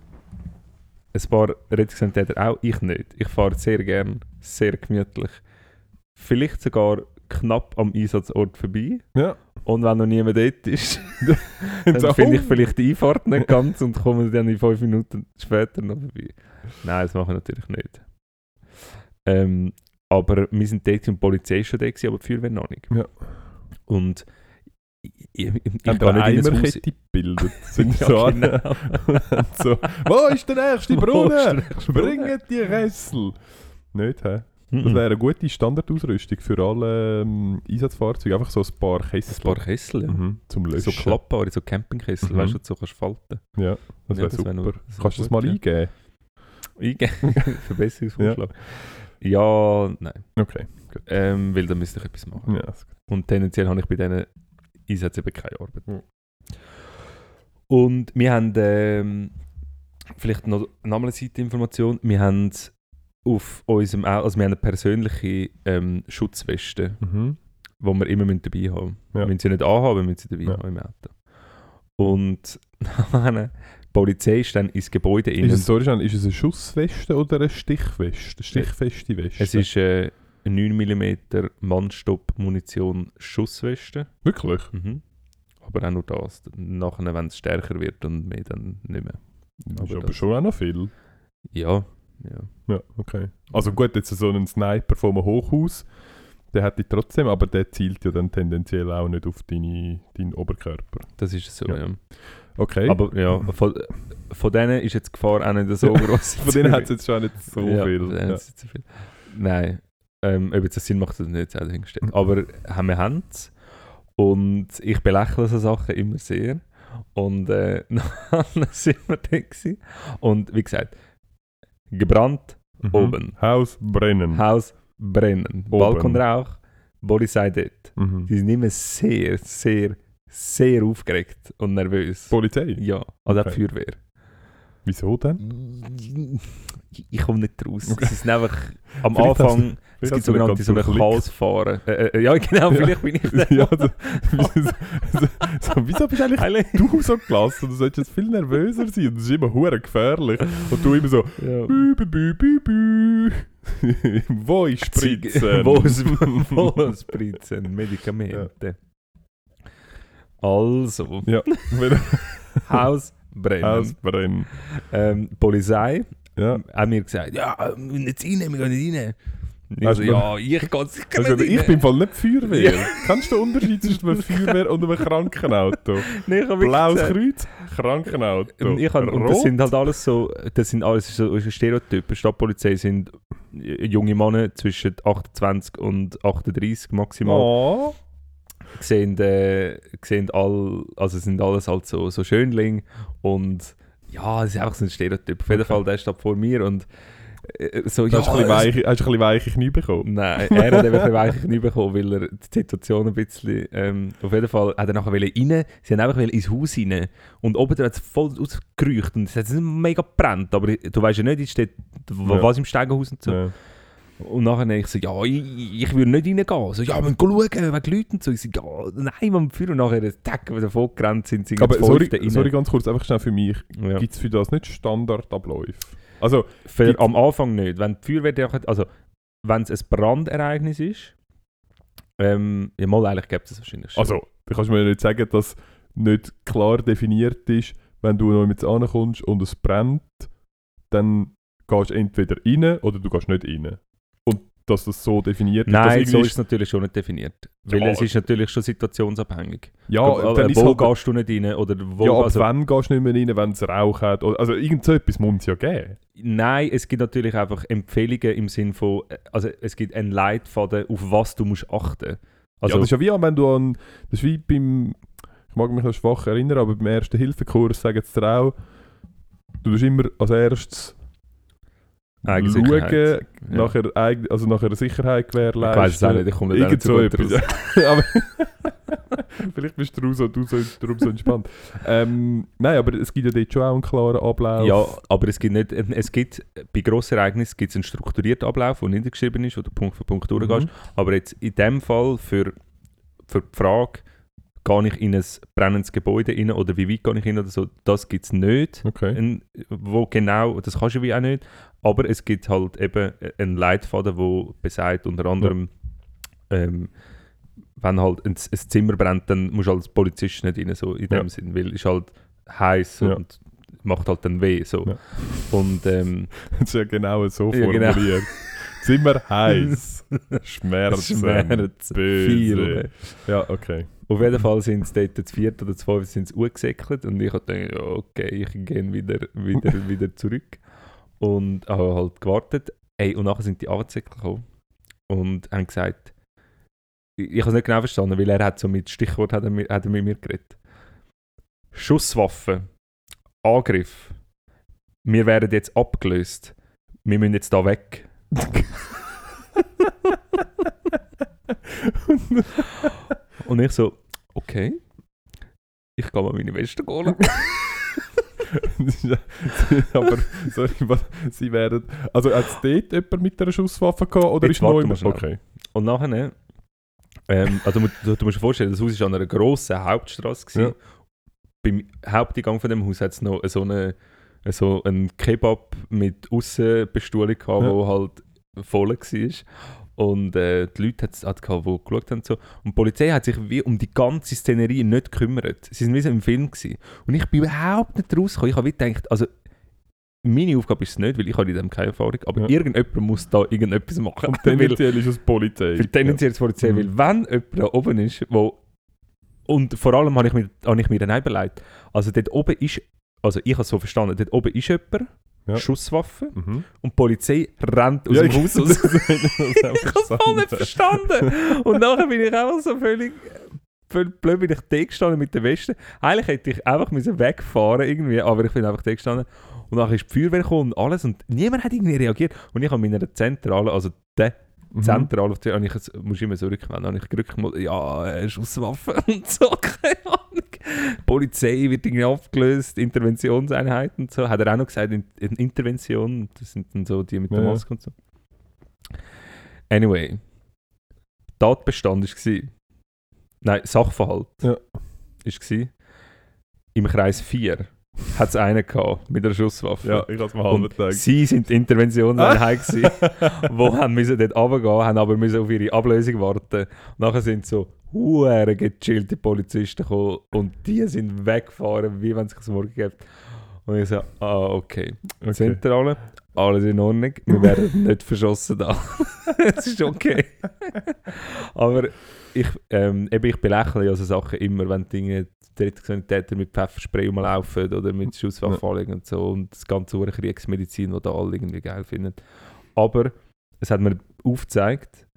ein paar Rettungssanitäter auch, ich nicht. Ich fahre sehr gern, sehr gemütlich. Vielleicht sogar knapp am Einsatzort vorbei. ja. Und wenn noch niemand dort ist, dann finde ich vielleicht die Einfahrt nicht ganz und komme dann in fünf Minuten später noch vorbei. Nein, das mache ich natürlich nicht. Ähm, aber wir sind dort und die Polizei schon da, gewesen, aber die Feuerwehr noch nicht. Ja. Und ich, ich, ich, eine nicht in Haus- Eimerkette gebildet. Sind Ja, so, genau. so, wo ist der nächste Brunnen? Bringt die Ressel. Nicht, hä? Das wäre eine gute Standardausrüstung für alle ähm, Einsatzfahrzeuge. Einfach so ein paar Ein Kessel. paar Kessel, ja. Mhm, zum Löschen. So klappbare, so Campingkessel, Mhm. weißt du, so kannst du falten. Ja, das Ja, wäre das wär super. noch- das Kannst du das mal ja. eingeben? Eingeben. Verbesserungsvorschlag. Ja. nein. Okay, gut. Ähm, weil dann müsste ich etwas machen. Ja. Und tendenziell habe ich bei diesen Einsätzen eben keine Arbeit. Mhm. Und wir haben, ähm, vielleicht noch eine andere Seiteninformation, wir haben auf unserem, Au- also wir haben eine persönliche ähm, Schutzweste, Mhm. die wir immer müssen dabei haben Ja. Wir müssen sie nicht anhaben, wir müssen sie dabei Ja. haben im Auto. Und die Polizei ist dann ins Gebäude Ist innen. es, sorry, ist es eine Schussweste oder eine Stichweste? Eine stichfeste Weste? Es ist äh, eine 9 mm Mannstopp-Munition Schussweste. Wirklich? Mhm. Aber auch nur das. Nachher, wenn es stärker wird und mehr, dann nicht mehr. Das ist Aber aber das- schon auch noch viel. Ja, ja. Ja, okay. Also gut, jetzt so ein Sniper vom Hochhaus, der hat die trotzdem, aber der zielt ja dann tendenziell auch nicht auf deine, deinen Oberkörper. Das ist so, Ja. ja. Okay. Aber ja, von, von denen ist jetzt die Gefahr auch nicht so groß. von denen hat es jetzt schon nicht so ja, viel. Ja. nicht so viel. Nein. Ähm, ob jetzt das Sinn macht, das nicht sei dahingestellt. Aber haben wir haben es. Und ich belächle so Sachen immer sehr. Und äh, dann sind wir da gewesen. Und wie gesagt, gebrannt, Mhm. oben. Haus brennen. Haus brennen. Oben. Balkonrauch, Polizei dort. Mhm. Die sind immer sehr, sehr, sehr aufgeregt und nervös. Polizei? ja, also Okay. die Feuerwehr. Wieso denn? Ich, komme nicht raus. Okay. Sie sind einfach am Vielleicht Anfang, es gibt du sogenannte nicht so. Chaosfahren. Äh, äh, ja, genau, Ja. vielleicht bin ich der. ja, so, wieso, so, so, wieso bist eigentlich Eigentlich- du so gelassen? Du solltest jetzt viel nervöser sein. Das ist immer hure gefährlich. Und du immer so, Ja. bü, bü, bü, bü. Wo ist Spritzen? Wo ist wo Spritzen? Medikamente. Also, Ja, wenn Haus brennen. ausbrennen. Ähm, Polizei Ja. hat mir gesagt, ja, wir müssen jetzt rein, wir gehen nicht rein. Und ich Hast so, du- ja, ich gehe sicher Also, nicht ich bin voll nicht Feuerwehr. Ja. Kennst du den Unterschied zwischen einer Feuerwehr und einem Krankenauto? Nee, ich Blaues Kreuz, Krankenauto. Und, ich hab, und das sind halt alles so, das sind alles so Stereotypen. Stadtpolizei sind junge Männer zwischen 28 und 38 maximal. Oh. Sehen, äh, sehen all, also sind alles halt so, so Schönling und ja, es ist einfach so ein Stereotyp. Auf jeden Okay. Fall, der steht vor mir und äh, so, Hast du ein bisschen weiche, hast du ein bisschen weiche Knie bekommen? Nein, er hat einfach weiche Knie bekommen, weil er die Situation ein bisschen. Ähm, auf jeden Fall hat er nachher rein. Sie haben einfach ins Haus rein. Und oben hat es voll ausgerücht und es hat mega gebrannt. Aber du weißt ja nicht, es steht, Ja. was im Stegenhaus und so. Ja. Und nachher ich so, ja, ich, ich würde nicht reingehen. So, ja, wir müssen schauen, wegen Leuten und so. Ich so, ja, nein, man führen. Und nachher, tack, wieder vorgerannt sind sie Aber sorry, sorry, ganz kurz, einfach schnell für mich. Ja. Gibt es für das nicht Standardabläufe? Also, Für, am Anfang nicht. Wenn die Feuerwehr also wenn es ein Brandereignis ist, ähm, ja mal eigentlich gibt es das wahrscheinlich schon. also, du kannst mir nicht sagen, dass nicht klar definiert ist, wenn du noch mit ankommst und es brennt, dann gehst du entweder rein oder du gehst nicht rein. Und dass das so definiert Nein, ist, so dass ist es natürlich schon nicht definiert. Weil Ja. es ist natürlich schon situationsabhängig. ja, Aber dann ist wo halt, gehst du nicht rein? Oder wo, ja, ab also, wann gehst du nicht mehr rein, wenn es Rauch hat? Also irgend so etwas muss es ja geben. Nein, es gibt natürlich einfach Empfehlungen im Sinn von, äh, also es gibt einen Leitfaden, auf was du musst achten. Also, ja, das ist ja wie, wenn du an, das ist wie beim, ich mag mich noch schwach erinnern, aber beim ersten Hilfekurs sagen sie dir auch, du musst immer als erstes schauen, Eigensicherheit. Ja. nachher, eig- also nachher Sicherheit ich gewährleisten. weiß es auch nicht, ich komme nicht Irgend so etwas. aber Vielleicht bist du, so, du so, darum so entspannt. ähm, nein, aber es gibt ja dort schon auch einen klaren Ablauf. Ja, aber es gibt nicht, es gibt, bei grossen Ereignissen gibt es einen strukturierten Ablauf, der niedergeschrieben ist, wo du Punkt für Punkt durchgehst. Mhm. Aber jetzt in dem Fall für, für die Frage, gehe ich in ein brennendes Gebäude rein oder wie weit gehe ich rein oder so, das gibt es nicht. Okay. Ein, wo genau, das kannst du wie auch nicht. Aber es gibt halt eben einen Leitfaden, der besagt, unter anderem, ähm, wenn halt ein, ein Zimmer brennt, dann musst du als Polizist nicht rein, so in dem Ja. Sinn, weil es ist halt heiß Ja. und macht halt dann weh. So. Ja. Und ähm, Das ist ja genau so Ja, genau. formuliert. Zimmer heiß. Schmerzen. Schmerz, böse. viel. Ja, okay. Auf jeden Fall sind sie dort zu viert oder fünf sind angesäckelt und ich habe gedacht, ja, okay, ich gehe wieder, wieder, wieder zurück. Und habe halt gewartet. Ey, und nachher sind die angesäckelt gekommen und haben gesagt, ich, ich habe es nicht genau verstanden, weil er hat so mit Stichwort hat er, mit- hat er mit mir geredet. Schusswaffe, Angriff, wir werden jetzt abgelöst, wir müssen jetzt da weg. Und ich so, okay. ich gehe mal meine Weste holen. aber sorry, was, sie werden. Also hat es dort jemand mit einer Schusswaffe gehabt oder Jetzt ist neu. Okay. Und nachher, ähm, also du, du, du musst dir vorstellen, das Haus war an einer grossen Hauptstraße. gewesen. Ja. Beim Haupteingang von dem Haus hat es noch so eine so einen Kebab mit Aussenbestuhlung gehabt, Ja. wo halt voll war. Und äh, die Leute hat's hat gehabt, die geschaut haben. und So. Und die Polizei hat sich wie um die ganze Szenerie nicht gekümmert. Sie waren wie so im Film. Gewesen. Und ich bin überhaupt nicht rausgekommen. Ich habe gedacht, also meine Aufgabe ist es nicht, weil ich habe in dem keine Erfahrung, aber Ja. irgendjemand muss da irgendetwas machen. Und weil, tendenziell ist es Polizei. weil tendenziell ist die Polizei, Mhm. weil wenn jemand da oben ist, wo und vor allem habe ich mir, habe ich mir dann überlegt, also dort oben ist, also ich habe es so verstanden, dort oben ist jemand, Ja. Schusswaffe Mhm. und die Polizei rennt aus Ja, dem Haus raus. ich habe es voll nicht verstanden. Und nachher bin ich einfach so völlig, völlig blöd, bin ich da gestanden mit der Weste. Eigentlich hätte ich einfach müssen wegfahren irgendwie, aber ich bin einfach da gestanden. Und nachher ist die Feuerwehr gekommen und alles und niemand hat irgendwie reagiert. Und ich habe in meiner Zentrale, also der Mhm. Zentrale, auf die habe ich, muss ich immer so rückwenden, habe ich gerückt, ja, Schusswaffen und so, keine Ahnung. Polizei wird irgendwie abgelöst, Interventionseinheiten und so. Hat er auch noch gesagt, in, in Intervention, das sind dann so die mit der Ja, ja. Maske und so. Anyway, Tatbestand war, nein, Sachverhalt Ja. war, im Kreis 4 hat es einen gehabt mit einer Schusswaffe. Ja, ich habe es mir halb gedacht. sie sind die Interventionseinheit gewesen, wo haben müssen dort runtergehen, haben aber müssen auf ihre Ablösung warten. Und nachher sind so hure gechillte Polizisten gekommen und die sind weggefahren, wie wenn es sich morgen gibt. Und ich so, ah, okay. Okay. Zentrale, alles in Ordnung, wir werden nicht verschossen da. Es ist okay. aber ich, ähm, eben, ich belächle ja so Sachen immer, wenn Dinge Täter mit Pfefferspray rumlaufen oder mit Schusswaffen anlegen und so und das ganze hure Kriegsmedizin, die da alle irgendwie geil finden. Aber es hat mir aufgezeigt,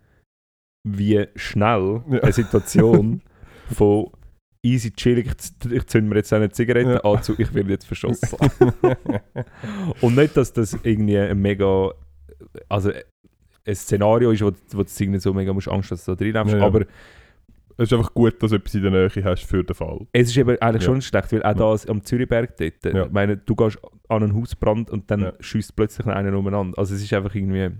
wie schnell Ja. eine Situation von easy chillig, ich, ich zünde mir jetzt eine Zigarette Ja. an zu, ich werde jetzt verschossen. Und nicht, dass das irgendwie ein mega, also ein Szenario ist, wo, wo du irgendwie so mega musst Angst hast, dass du da reinläufst, Ja, ja. aber es ist einfach gut, dass du etwas in der Nähe hast für den Fall. es ist eben eigentlich Ja. schon schlecht, weil auch da am Zürichberg dort, Ja. ich meine, du gehst an einen Hausbrand und dann Ja. schießt plötzlich einer umeinander. Also es ist einfach irgendwie,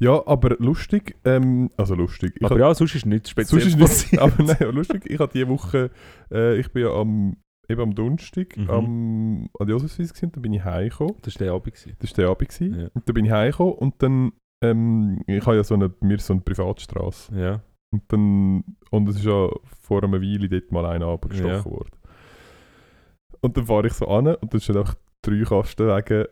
Ja, aber lustig, ähm, also lustig. Ich aber ja, sonst ist nichts sonst Spezielles ist nichts, aber nein, lustig, ich habe diese Woche, äh, ich bin ja am, eben am Donnerstag Mhm. am, an der Josefswiese gewesen, dann bin ich heimgekommen. Das war der Abend. gewesen. Das war der Abend. gewesen. Ja. Und dann bin ich heimgekommen und dann, ähm, ich habe ja so eine, mir so eine Privatstraße. Ja. Und dann, und es ist ja vor einer Weile dort mal einer abgestochen Ja. worden. Und dann fahre ich so an und dann stehen auch drei Kastenwagen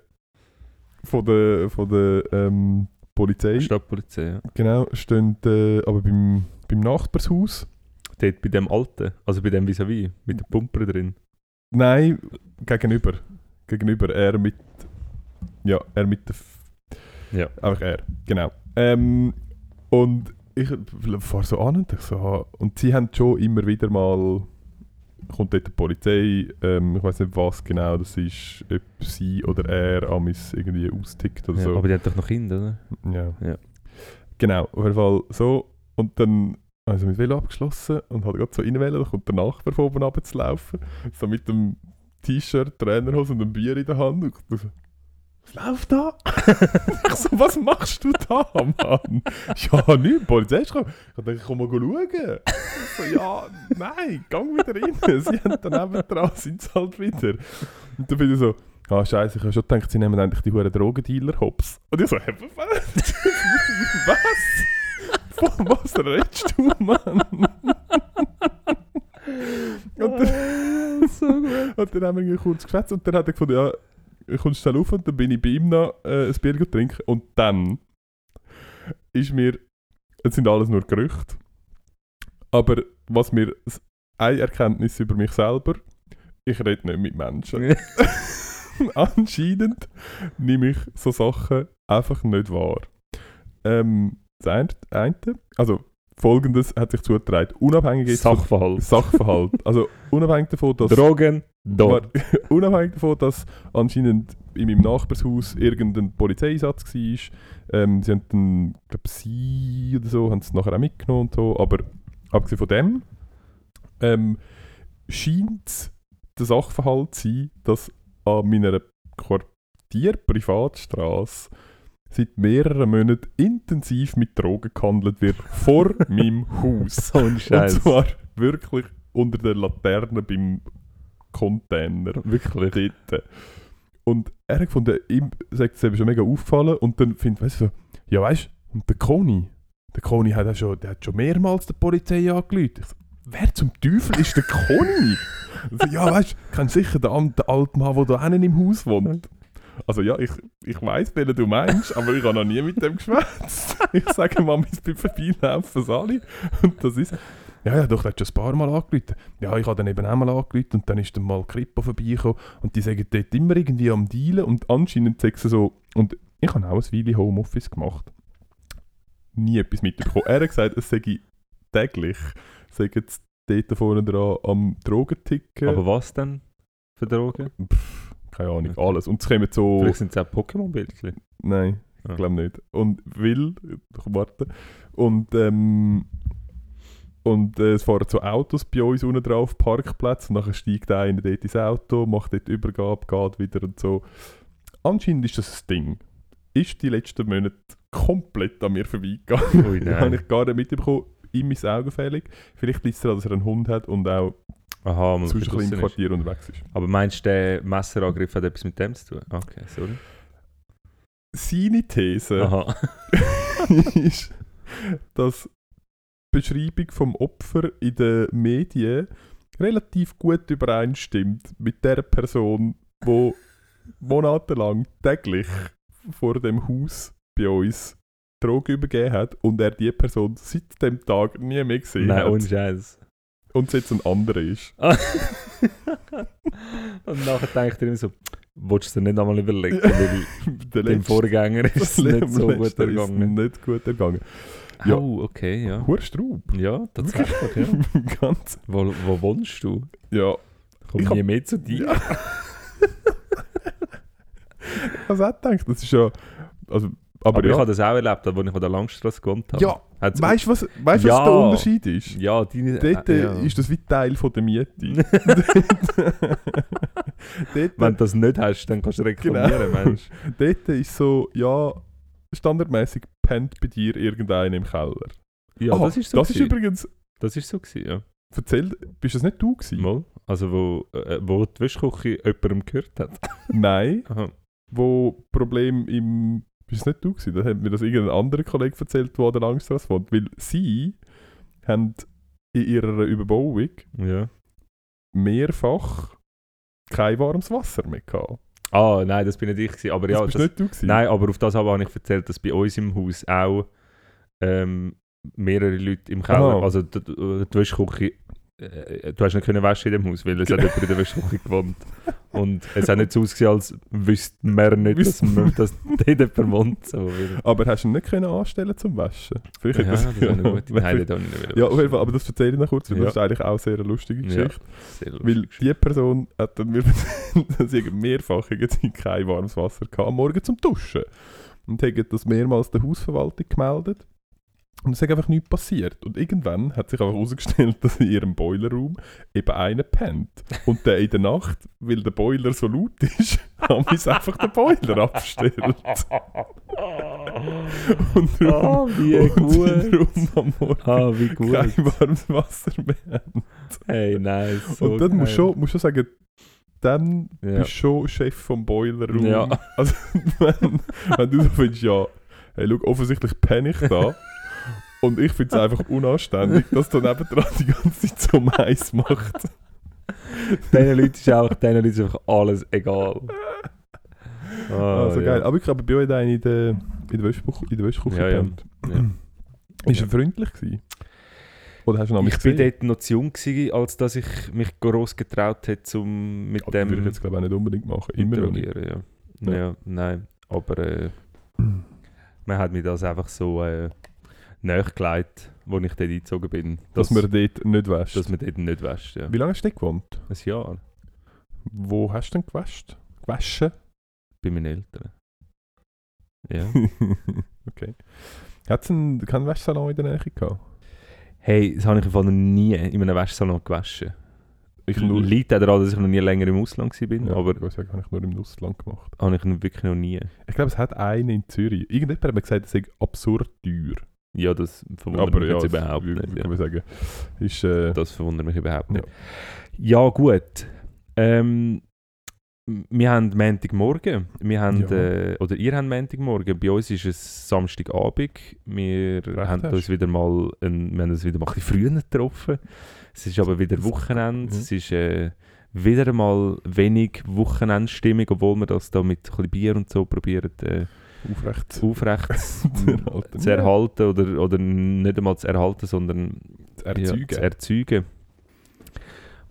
von der, von der ähm, Polizei. Stadtpolizei, ja. Genau, stehen äh, aber beim, beim Nachbarshaus. Dort bei dem Alten, also bei dem Vis-à-vis, mit der Pumper drin. Nein, gegenüber. Gegenüber. Er mit. Ja, er mit der. F Ja. Einfach er, genau. Ähm, und ich fahre so an und, ich so, ah, und sie haben schon immer wieder mal. Kommt dort die Polizei, ähm, ich weiß nicht was genau das ist, ob sie oder er amis irgendwie austickt oder Ja, so. Aber die hat doch noch Kinder, oder? Ja. Ja. Genau, auf jeden Fall so. Und dann also mit Velo abgeschlossen und hat gerade so reinwählen, dann kommt der Nachbar von oben runter zu laufen. So mit dem T-Shirt, Trainerhose und einem Bier in der Hand. Und ich so, was läuft da? ich so, was machst du da, Mann? ja, nichts, die Polizei ist gekommen. Ich dachte, komm mal schauen. Ich so, ja, nein, gang wieder rein. Sie haben daneben dran, sind sie halt wieder. Und dann bin ich so, ah, scheiße, ich habe schon gedacht, sie nehmen endlich die hohen Drogendealer hops. Und ich so, hä, was? was? Von was redest du, Mann? und, dann, so gut. und dann haben wir kurz geschwätzt und dann hat er gefunden, ja, ich komme schnell auf und dann bin ich bei ihm noch äh, ein Bier trinken und dann ist mir, es sind alles nur Gerüchte, aber was mir, eine Erkenntnis über mich selber, ich rede nicht mit Menschen. Anscheinend nehme ich so Sachen einfach nicht wahr. Ähm, das eine, also folgendes hat sich zugetragen, unabhängig von Sachverhalt. Sachverhalt, also unabhängig davon, dass Drogen. Warte, unabhängig davon, dass anscheinend in meinem Nachbarshaus irgendein Polizeieinsatz war. Ähm, sie haben dann, glaube sie oder so, haben es nachher auch mitgenommen und so. Aber abgesehen von dem ähm, scheint der Sachverhalt zu sein, dass an meiner Quartier-Privatstraße seit mehreren Monaten intensiv mit Drogen gehandelt wird vor meinem Haus. So ein Und Scheiß. zwar wirklich unter der Laterne beim Container. Wirklich. Dort. Und er hat gefunden, ihm sagt es eben schon mega aufgefallen und dann findet, weißt du, so, ja weißt du, und der Conny, der Conny hat, auch schon, der hat schon mehrmals der Polizei. Ich so, wer zum Teufel ist der Conny? so, ja weißt du, kennst sicher den, den alten Mann, der da hinten im Haus wohnt. Also ja, ich, ich weiss, wen du meinst, aber ich habe noch nie mit dem geschwätzt. ich sage mal, beim Vorbeilaufen es alle. Und das ist... Ja, ja, doch, der hat schon ein paar Mal angerufen. Ja, ich habe dann eben auch mal angerufen und dann ist dann mal Kripo vorbeigekommen und die sagen dort immer irgendwie am Dealen und anscheinend sagen sie so... Und ich habe auch ein Weile Homeoffice gemacht. Nie etwas mitbekommen. er hat gesagt, es sei täglich, sagen sie dort vorne dran am Drogenticken. Aber was denn für Drogen? Pff, keine Ahnung, Okay. alles. Und es kommen so... Vielleicht sind es auch Pokémon-Bildchen. Nein, ich Ah. glaube nicht. Und will, ich warte. Und, ähm, und äh, es fahren so Autos bei uns unten drauf, Parkplatz, und nachher steigt einer dort ins Auto, macht dort Übergabe, geht wieder und so. Anscheinend ist das ein Ding. Ist die letzten Monate komplett an mir vorbeigegangen. Ui, Das habe nein. ich gar nicht mitbekommen. Ihm ist augenfällig. Vielleicht liegt es daran, dass er einen Hund hat und auch Aha, man sonst ein bisschen im ist. Quartier unterwegs ist. Aber meinst du, der Messerangriff hat etwas mit dem zu tun? Okay, sorry. Seine These ist, dass die Beschreibung vom Opfer in den Medien relativ gut übereinstimmt mit der Person, die monatelang täglich vor dem Haus bei uns Drogen übergeben hat und er die Person seit dem Tag nie mehr gesehen Nein, hat ohne Scheiß. Und es jetzt ein anderer ist. Und nachher denkt er immer so, willst du dir nicht einmal überlegen, weil Der dem Vorgänger ist es nicht so gut ergangen. nicht gut ergangen. Ja. Oh, okay, ja. Hurstraub. Ja, tatsächlich, ja. Ganz. Wo, wo wohnst du? Ja. Komm Ich nie mehr zu dir. Ja. ich habe auch gedacht, das ist ja. Also, aber, Aber ich ja. habe das auch erlebt, als ich an der Langstrasse gewohnt habe. ja, Hat's- weißt du, was, weißt, Ja. was der Unterschied ist? Ja, deine... Dort äh, ja. ist das wie Teil von der Miete. dort, Wenn du das nicht hast, dann kannst du reklamieren, Genau. Mensch. dort ist so, ja, standardmäßig pennt bei dir irgendeiner im Keller. Ja, Ah, das ist so Das ist gewesen. übrigens, Das ist so gewesen, ja. erzähl, bist das nicht du gewesen? Mal. Also wo, äh, wo die Wäschküche jemandem gehört hat. Nein, Aha. wo Problem im. Bist nicht du gewesen? Da hat mir das irgendein anderer Kollege erzählt, der an der Langstrasse wohnt. Weil sie haben in ihrer Überbauung Ja. mehrfach kein warmes Wasser mehr gehabt. Ah, nein, das bin nicht ich gewesen. Aber Das ja, bist das, nicht du gewesen. nein, aber auf das habe ich erzählt, dass bei uns im Haus auch ähm, mehrere Leute im Keller, Aha. also die, die Wäschküche, äh, du hast nicht können waschen in dem Haus, weil es hat jemand in der Wäschküche gewohnt. Und es hat nicht so ausgesehen, als wüsste man nicht, dass, man, dass dort jemand wohnt. So, weil- Aber hast du ihn nicht können anstellen zum Waschen? Vielleicht ja, hätte das ist eine gute Nein, das habe ich nicht Ja, auf jeden. Fall, aber das erzähle ich noch kurz, weil Ja. das ist eigentlich auch sehr eine lustige Ja. Geschichte. Sehr Weil lustig. die Person hat dann mir erzählt, dass sie mehrfach kein warmes Wasser hatte, am Morgen zum Duschen. Und hat das mehrmals der Hausverwaltung gemeldet. Und es ist einfach nichts passiert. Und irgendwann hat sich einfach herausgestellt, dass in ihrem Boilerraum eben einer pennt. Und der in der Nacht, weil der Boiler so laut ist, haben wir einfach den Boiler abgestellt. Und darum, wie und sie gut. am Morgen Ah, wie gut. kein warmes Wasser mehr haben. Hey, nice. So Und dann musst du geil. schon, musst schon sagen, dann Ja. bist du schon Chef vom Boilerroom. Ja. Also, wenn, wenn du so findest, ja, hey, schau, offensichtlich penne ich da. Und ich finde es einfach unanständig, dass du nebendran die ganze Zeit so Mais macht. Diesen Leuten ist auch, diesen Leuten ist einfach alles egal. Ah, also ja. geil. Aber ich glaube, bei euch in der, in der Wäschküche, in der Wäschküche Ja, ja. Ja. Ist er freundlich gewesen? Oder hast du noch Ich bin dort noch zu jung gewesen, als dass ich mich gross getraut hätte, um mit Aber das würde dem ich jetzt glaube ich auch nicht unbedingt machen. Immer noch nicht. Ja. Ja. Nein. Aber äh, man hat mir das einfach so äh, nachgelegt, als ich dort eingezogen bin. Dass man dort nicht wäscht. dass man dort nicht wäscht. Ja. Wie lange hast du dort gewohnt? Ein Jahr Wo hast du denn gewäscht? Gewaschen? bei meinen Eltern. Ja. okay. Hat es einen, keinen Waschsalon in der Nähe gehabt? Hey, das habe ich einfach noch nie in einem Waschsalon gewaschen. Ich nur, Liegt auch daran, dass ich noch nie länger im Ausland war, ja, aber ich sagen, habe ich nur im Ausland gemacht. habe ich wirklich noch nie. Ich glaube, es hat einen in Zürich. Irgendjemand hat mir gesagt, es sei absurd teuer. Ja, das verwundert Aber mich ja, jetzt das überhaupt würde nicht. ich Ja. sagen. Ist, äh, Das verwundert mich überhaupt Ja. nicht. Ja, gut. Ähm, wir haben Montagmorgen. Wir haben, Ja. äh, oder ihr habt Montagmorgen. Bei uns ist es Samstagabend. Wir haben hast. uns wieder mal, ein, wir haben uns wieder mal ein bisschen früher getroffen. Es ist aber wieder Wochenende. Mhm. Es ist äh, wieder mal wenig Wochenendstimmung, obwohl wir das da mit ein bisschen Bier und so probieren äh, aufrecht aufrecht zu erhalten. zu erhalten oder, oder nicht einmal zu erhalten, sondern Zu erzeugen. ja, zu erzeugen.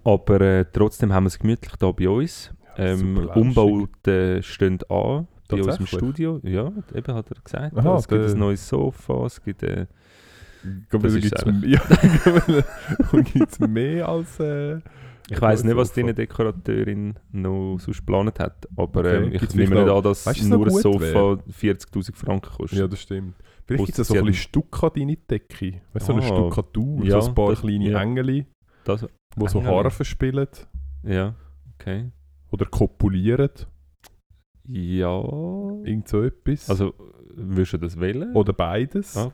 Aber äh, trotzdem haben wir es gemütlich hier bei uns. Ähm. Umbauten stehen an bei uns im? Studio. Ja, eben hat er gesagt. Aha, es gibt ein neues Sofa, es gibt... Äh, Glaub, Das da ist gibt's es m- ja, gibt's mehr als. Äh, ich weiß nicht, was die Dekorateurin noch sonst geplant hat, aber Okay, ähm, ich nehme nicht an, dass Weißt nur ein Sofa 40'000 Franken kostet. ja, das stimmt. Vielleicht gibt es so ein bisschen Stuckat in die Decke. Weißt du, so eine Ah, Stuckatur, ja, so ein paar das- kleine ja. Engel, Das, die so? Harfen spielen ja, okay. oder kopulieren. Ja, Irgend so etwas. also würdest du das wählen? oder beides. Okay.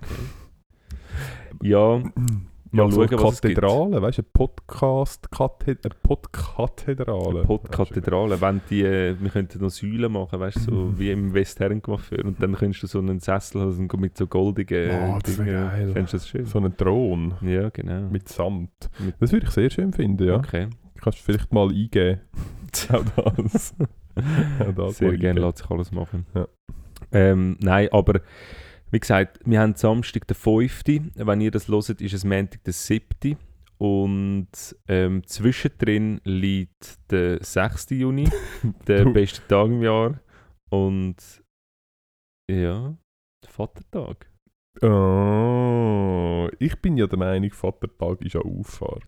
Ja, ja, mal so schauen, was es gibt. Kathedrale, weißt du, eine Podcast eine Podkathedrale. Podkathedrale, wenn die, äh, wir könnten noch Säulen machen, weißt du, so wie im Westherrencoiffeur und dann könntest du so einen Sessel haben mit so goldigen Oh, das Dingen. geil. Fändest du das schön? So einen Thron Ja, genau. mit Samt. Das würde ich sehr schön finden, ja. Okay. Kannst du vielleicht mal eingeben. Auch das. Auch das Sehr gerne lässt sich alles machen. Ja. Ähm, nein, aber wie gesagt, wir haben Samstag den 5. Wenn ihr das hört, ist es Montag der 7. Und ähm, zwischendrin liegt der 6. Juni, der beste Tag im Jahr. Und ja, der Vatertag. Oh, ich bin ja der Meinung, Vatertag ist ja Auffahrt.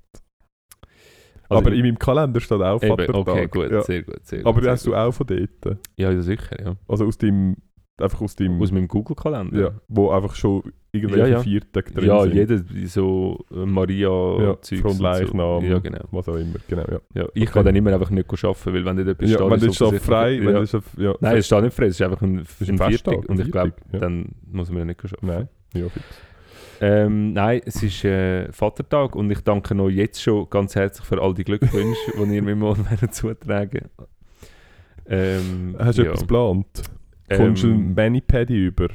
Also, Aber in meinem Kalender steht auch eben, Vatertag. Okay, gut, Ja. sehr gut. Sehr Aber gut, den hast sehr du auch von dort. gut. Ja, ja, sicher, ja. Also aus dem, einfach aus dem, Aus meinem Google-Kalender. ja, wo einfach schon irgendwelche Ja, ja. Viertage drin Ja, sind. jeder so äh, Maria Ja, vom und so. Leichnam. Ja, genau. Was auch immer, genau, ja. Ja, ich Okay. kann dann immer einfach nicht arbeiten, weil wenn dort etwas ja steht, wenn schon offensichtlich- frei, ja. wenn schon, ja, Nein, es steht nicht frei, es ist einfach ein, ein ein Viertag und ich glaube, ja. dann muss man ja nicht arbeiten. Nein, ja, fix. Ähm, nein, es ist äh, Vatertag und ich danke euch jetzt schon ganz herzlich für all die Glückwünsche, die ihr mir mal zutragen ähm, Hast du ja. etwas geplant? Kommst du ein Ähm, Mani-Paddy über?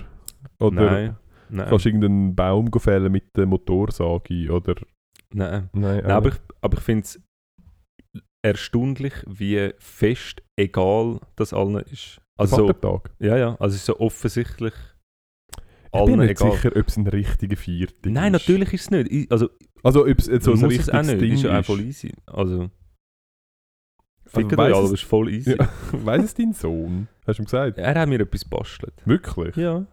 Oder Nein, nein, kannst du irgendeinen Baum fällen mit der Motorsage? Oder? nein. Nein, Nein, aber ich, aber ich finde es erstaunlich, wie fest egal das allen ist. Also, so- Vatertag? ja, ja, also es ist so offensichtlich Ich bin nicht egal. sicher, ob es ein richtiger Viertag ist. Nein, natürlich ist es nicht. Ich, also, Also ob es jetzt so ein muss es auch richtiges nicht. Ding ist ja auch ist. voll easy. Also, Also fickt weiss euch ist voll easy. Ja, weiss es dein Sohn? Hast du ihm gesagt? Er hat mir etwas gebastelt. Wirklich? Ja,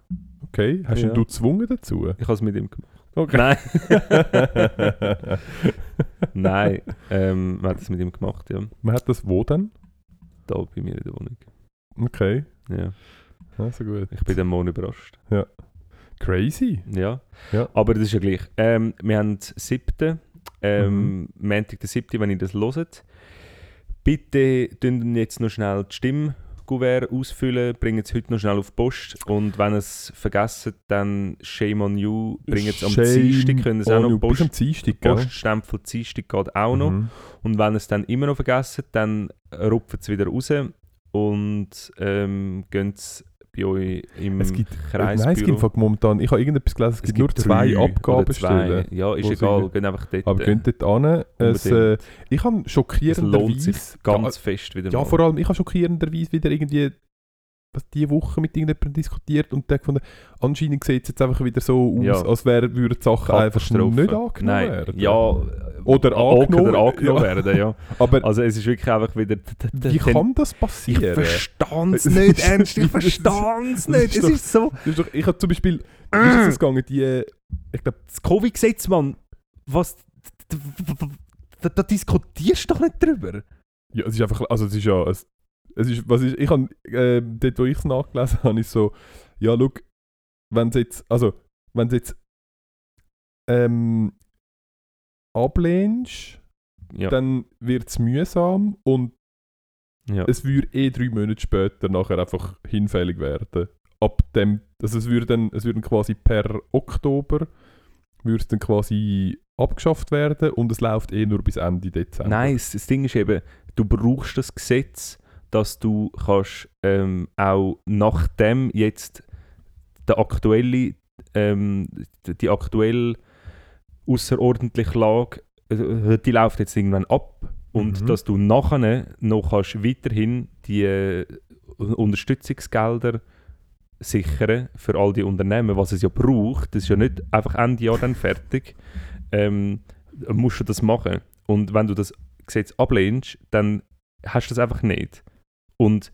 Okay. Hast Ja. ihn du gezwungen dazu? ich habe es mit ihm gemacht. Okay. Nein, nein, ähm, man hat es mit ihm gemacht, ja. Man hat das wo denn? Da bei mir in der Wohnung. Okay. Ja, Also gut. ich bin den Monat überrascht. Crazy. Ja. Ja. aber das ist ja gleich. Ähm, wir haben den 7. Ähm, Montag den 7., wenn ihr das hört. Bitte tun jetzt noch schnell die Stimmkuvert ausfüllen, bringen es heute noch schnell auf die Post und wenn es vergessen, dann shame on you, bringen es am Dienstag, können es auch noch you. Post, am Dienstag? Poststempel Dienstag geht auch noch. Mhm. Und wenn es dann immer noch vergessen, dann rupfen es wieder raus und ähm, gehen es bei euch im Es gibt, Kreisbüro. nein, es gibt momentan, ich habe irgendetwas gelesen, es, gibt, nur zwei drei Abgabestellen. Ja, ist egal, gehen einfach dort. Aber äh, geht dort an. Es, äh, ich habe es schockierenderweise... lohnt sich ganz fest wieder Ja, mal. vor allem, ich habe schockierenderweise wieder irgendwie was diese Woche mit irgendjemandem diskutiert und der gefunden, anscheinend sieht es jetzt einfach wieder so aus, Ja. als wären würden die Sachen einfach nicht angenommen Nein, werden. ja, Oder äh, angenommen- oder angenommen ja. werden, ja. Aber Also es ist wirklich einfach wieder... wie kann das ich passieren? verstehe es nicht, ernst, ich verstehe es nicht. Es ist so... Doch, ich habe zum Beispiel, wie ist das gegangen, die, äh, ich glaube, Das Covid-Gesetz, Mann, was... Da, da diskutierst du doch nicht drüber. ja, es ist einfach, also es ist ja, es, es ist, was ist, ich habe, äh, dort wo ich es nachgelesen habe, ist so, ja, schau, wenn es jetzt, also, wenn es jetzt, ähm, ablehnst, Ja. dann wird es mühsam und ja. es würde eh drei Monate später nachher einfach hinfällig werden. Ab dem, also es würde dann, es würde dann quasi per Oktober würde dann quasi abgeschafft werden und es läuft eh nur bis Ende Dezember. Nein, das Ding ist eben, du brauchst das Gesetz, dass du kannst ähm, auch nachdem jetzt der aktuelle, ähm, die- aktuelle außerordentliche Lage, äh, die läuft jetzt irgendwann ab und Mhm. dass du nachher noch kannst weiterhin die äh, Unterstützungsgelder sichern für all die Unternehmen, was es ja braucht. Das ist ja nicht einfach Ende Jahr dann fertig. Ähm, musst du das machen. Und wenn du das Gesetz ablehnst, dann hast du das einfach nicht. Und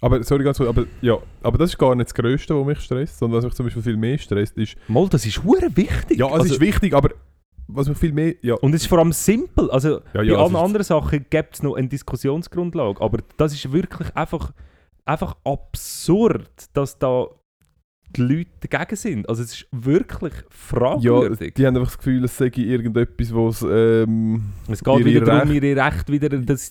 Aber sorry ganz kurz, aber ja, aber das ist gar nicht das Größte, was mich stresst, sondern was mich zum Beispiel viel mehr stresst, ist mal, das ist hure wichtig. ja, es Also- ist wichtig, aber was mich viel mehr ja, Und es ist vor allem simpel. Also ja, bei ja, es allen anderen Sachen gibt es noch eine Diskussionsgrundlage. Aber das ist wirklich einfach, einfach absurd, dass da die Leute dagegen sind. Also es ist wirklich ja, fragwürdig. die haben einfach das Gefühl, es sei irgendetwas, was ähm, es geht wieder darum, Recht- ihre Rechte wieder, dass,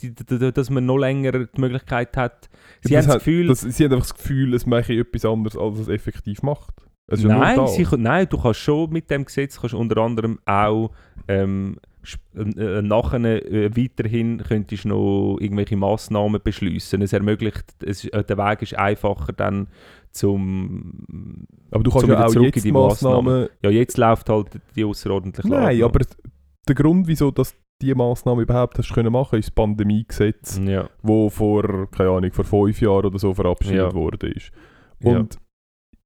dass man noch länger die Möglichkeit hat. Sie das haben das Gefühl, das, sie haben einfach das Gefühl, es mache etwas anderes, als es effektiv macht. Es ja nein, sie, nein, du kannst schon mit dem Gesetz kannst unter anderem auch ähm, äh, äh, nachher äh, weiterhin könntest du noch irgendwelche Massnahmen beschließen. Es ermöglicht, es, äh, der Weg ist einfacher dann zum aber du kannst ja auch jetzt die Massnahmen... ja jetzt läuft halt die außerordentliche Nein, Lage noch. aber der Grund, wieso dass die Massnahme überhaupt hast können machen, ist das Pandemiegesetz, ja, wo vor, keine Ahnung, vor fünf Jahren oder so verabschiedet Ja. worden ist. ja. Und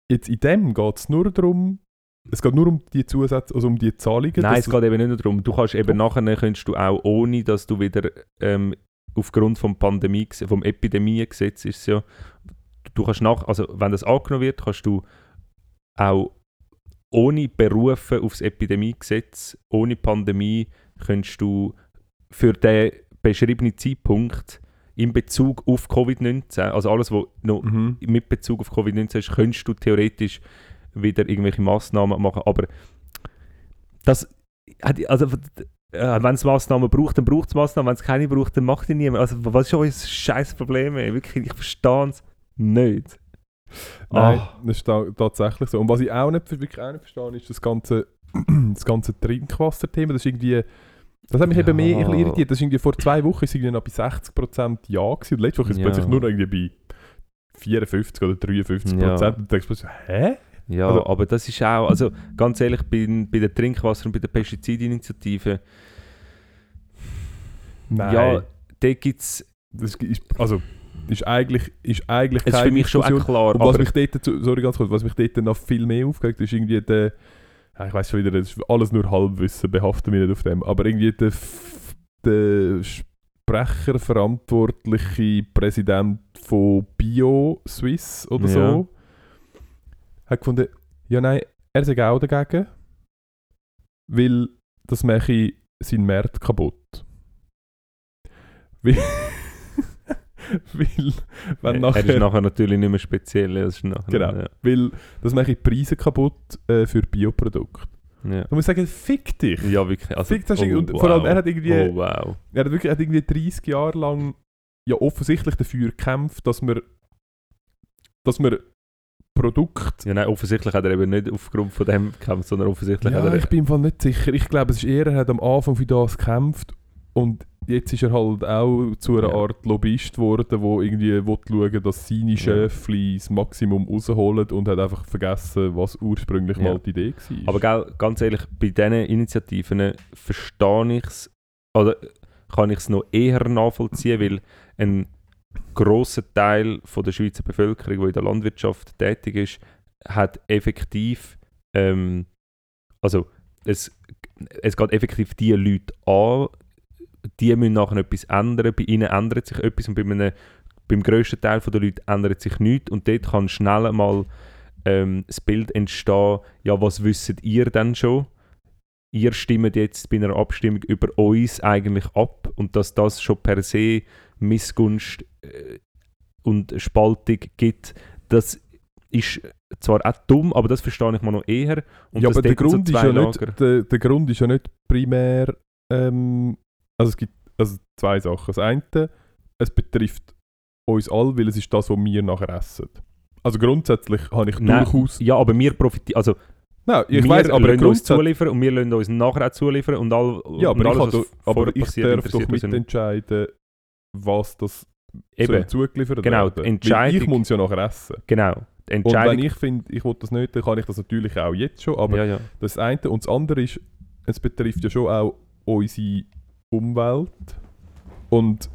jetzt in dem geht es nur darum, es geht nur um die Zusätze, also um die Zahlungen. Nein, es geht eben nicht nur darum. Du kannst eben nachher könntest du auch ohne, dass du wieder ähm, aufgrund vom Pandemie, vom Epidemiegesetz ist es ja, du kannst nach, also wenn das angenommen wird, kannst du auch ohne Berufen aufs Epidemiegesetz, ohne Pandemie, kannst du für den beschriebenen Zeitpunkt in Bezug auf Covid-19, also alles, was noch Mhm. mit Bezug auf Covid-19 ist, könntest du theoretisch wieder irgendwelche Massnahmen machen. Aber das also, äh, wenn es Massnahmen braucht, dann braucht es Massnahmen. Wenn es keine braucht, dann macht die niemand. Also, was ist unser scheiß Problem? ey? Wirklich, ich verstehe es nicht. Nein, Ah. das ist ta tatsächlich so. Und was ich auch nicht, wirklich auch nicht verstehe, ist das ganze, das ganze Trinkwasserthema. Das ist irgendwie, das hat mich Ja. eben mehr irritiert. Das ist irgendwie vor zwei Wochen ist irgendwie noch bei 60% Ja gewesen. Und letzte Woche ist es Ja. plötzlich nur irgendwie bei 54 oder 53%. Ja. Und du denkst plötzlich, hä? Ja, Also- aber das ist auch, also ganz ehrlich, bei, bei der Trinkwasser- und bei der Pestizidinitiative, Nein. ja, da gibt es, Das ist, also, ist eigentlich, ist eigentlich es ist für mich schon auch klar, Und was mich dort, dazu- sorry ganz kurz, was mich dort noch viel mehr aufgeregt ist irgendwie der, ich weiß schon wieder, das ist alles nur Halbwissen, behaften wir nicht auf dem, aber irgendwie der, der Sprecher, verantwortliche Präsident von Bio Swiss oder Ja. so, hat gefunden, ja nein, er sei auch dagegen, weil das mache seinen Markt kaputt. Weil, weil wenn er nachher... ist nachher natürlich nicht mehr speziell. Ist nachher, Genau. Ja, Weil das mache ich Preise kaputt äh, für Bioprodukte. ja. Du musst sagen, fick dich. ja wirklich. Also, Fick das und vor allem, er hat irgendwie, Oh wow. er hat wirklich er hat irgendwie 30 Jahre lang ja offensichtlich dafür gekämpft, dass wir dass wir Produkte Ja, nein, offensichtlich hat er eben nicht aufgrund von dem gekämpft, sondern offensichtlich ja, hat er... ich bin im Fall nicht sicher. Ich glaube, es ist eher, er hat am Anfang für das gekämpft und jetzt ist er halt auch zu einer Ja. Art Lobbyist geworden, der irgendwie will schauen dass seine Ja. Schöfli das Maximum rausholen und hat einfach vergessen, was ursprünglich Ja. mal die Idee war. Aber gell, ganz ehrlich, bei diesen Initiativen verstehe ich es, oder kann ich es noch eher nachvollziehen, weil ein grosser Teil von der Schweizer Bevölkerung, die in der Landwirtschaft tätig ist, hat effektiv, ähm, also es, es geht effektiv die Leute an, die müssen nachher etwas ändern, bei ihnen ändert sich etwas und bei einem, beim grössten Teil der Leute ändert sich nichts und dort kann schnell mal ähm, das Bild entstehen, ja, was wisst ihr denn schon? Ihr stimmt jetzt bei einer Abstimmung über uns eigentlich ab und dass das schon per se Missgunst äh, und Spaltung gibt, das ist zwar auch dumm, aber das verstehe ich mal noch eher. Und ja, aber der dort so Grund, ist ja nicht, der, der Grund ist ja nicht primär, ähm, also es gibt also zwei Sachen. Das eine, es betrifft uns alle, weil es ist das, was wir nachher essen. Also grundsätzlich habe ich Nein, durchaus... Ja, aber wir profitieren, also Nein, ich wir weiß, aber uns zuliefern und wir lassen uns nachher auch zuliefern und, all, Ja, aber, ich, alles, was doch- aber ich darf doch ja mitentscheiden, was das Eben, zugeliefert Genau, werden. Entscheidung- Ich muss es ja nachher essen. genau. Und wenn ich finde, ich will das nicht, dann kann ich das natürlich auch jetzt schon. Aber ja, ja. das eine und das andere ist, es betrifft ja schon auch unsere Umwelt. Und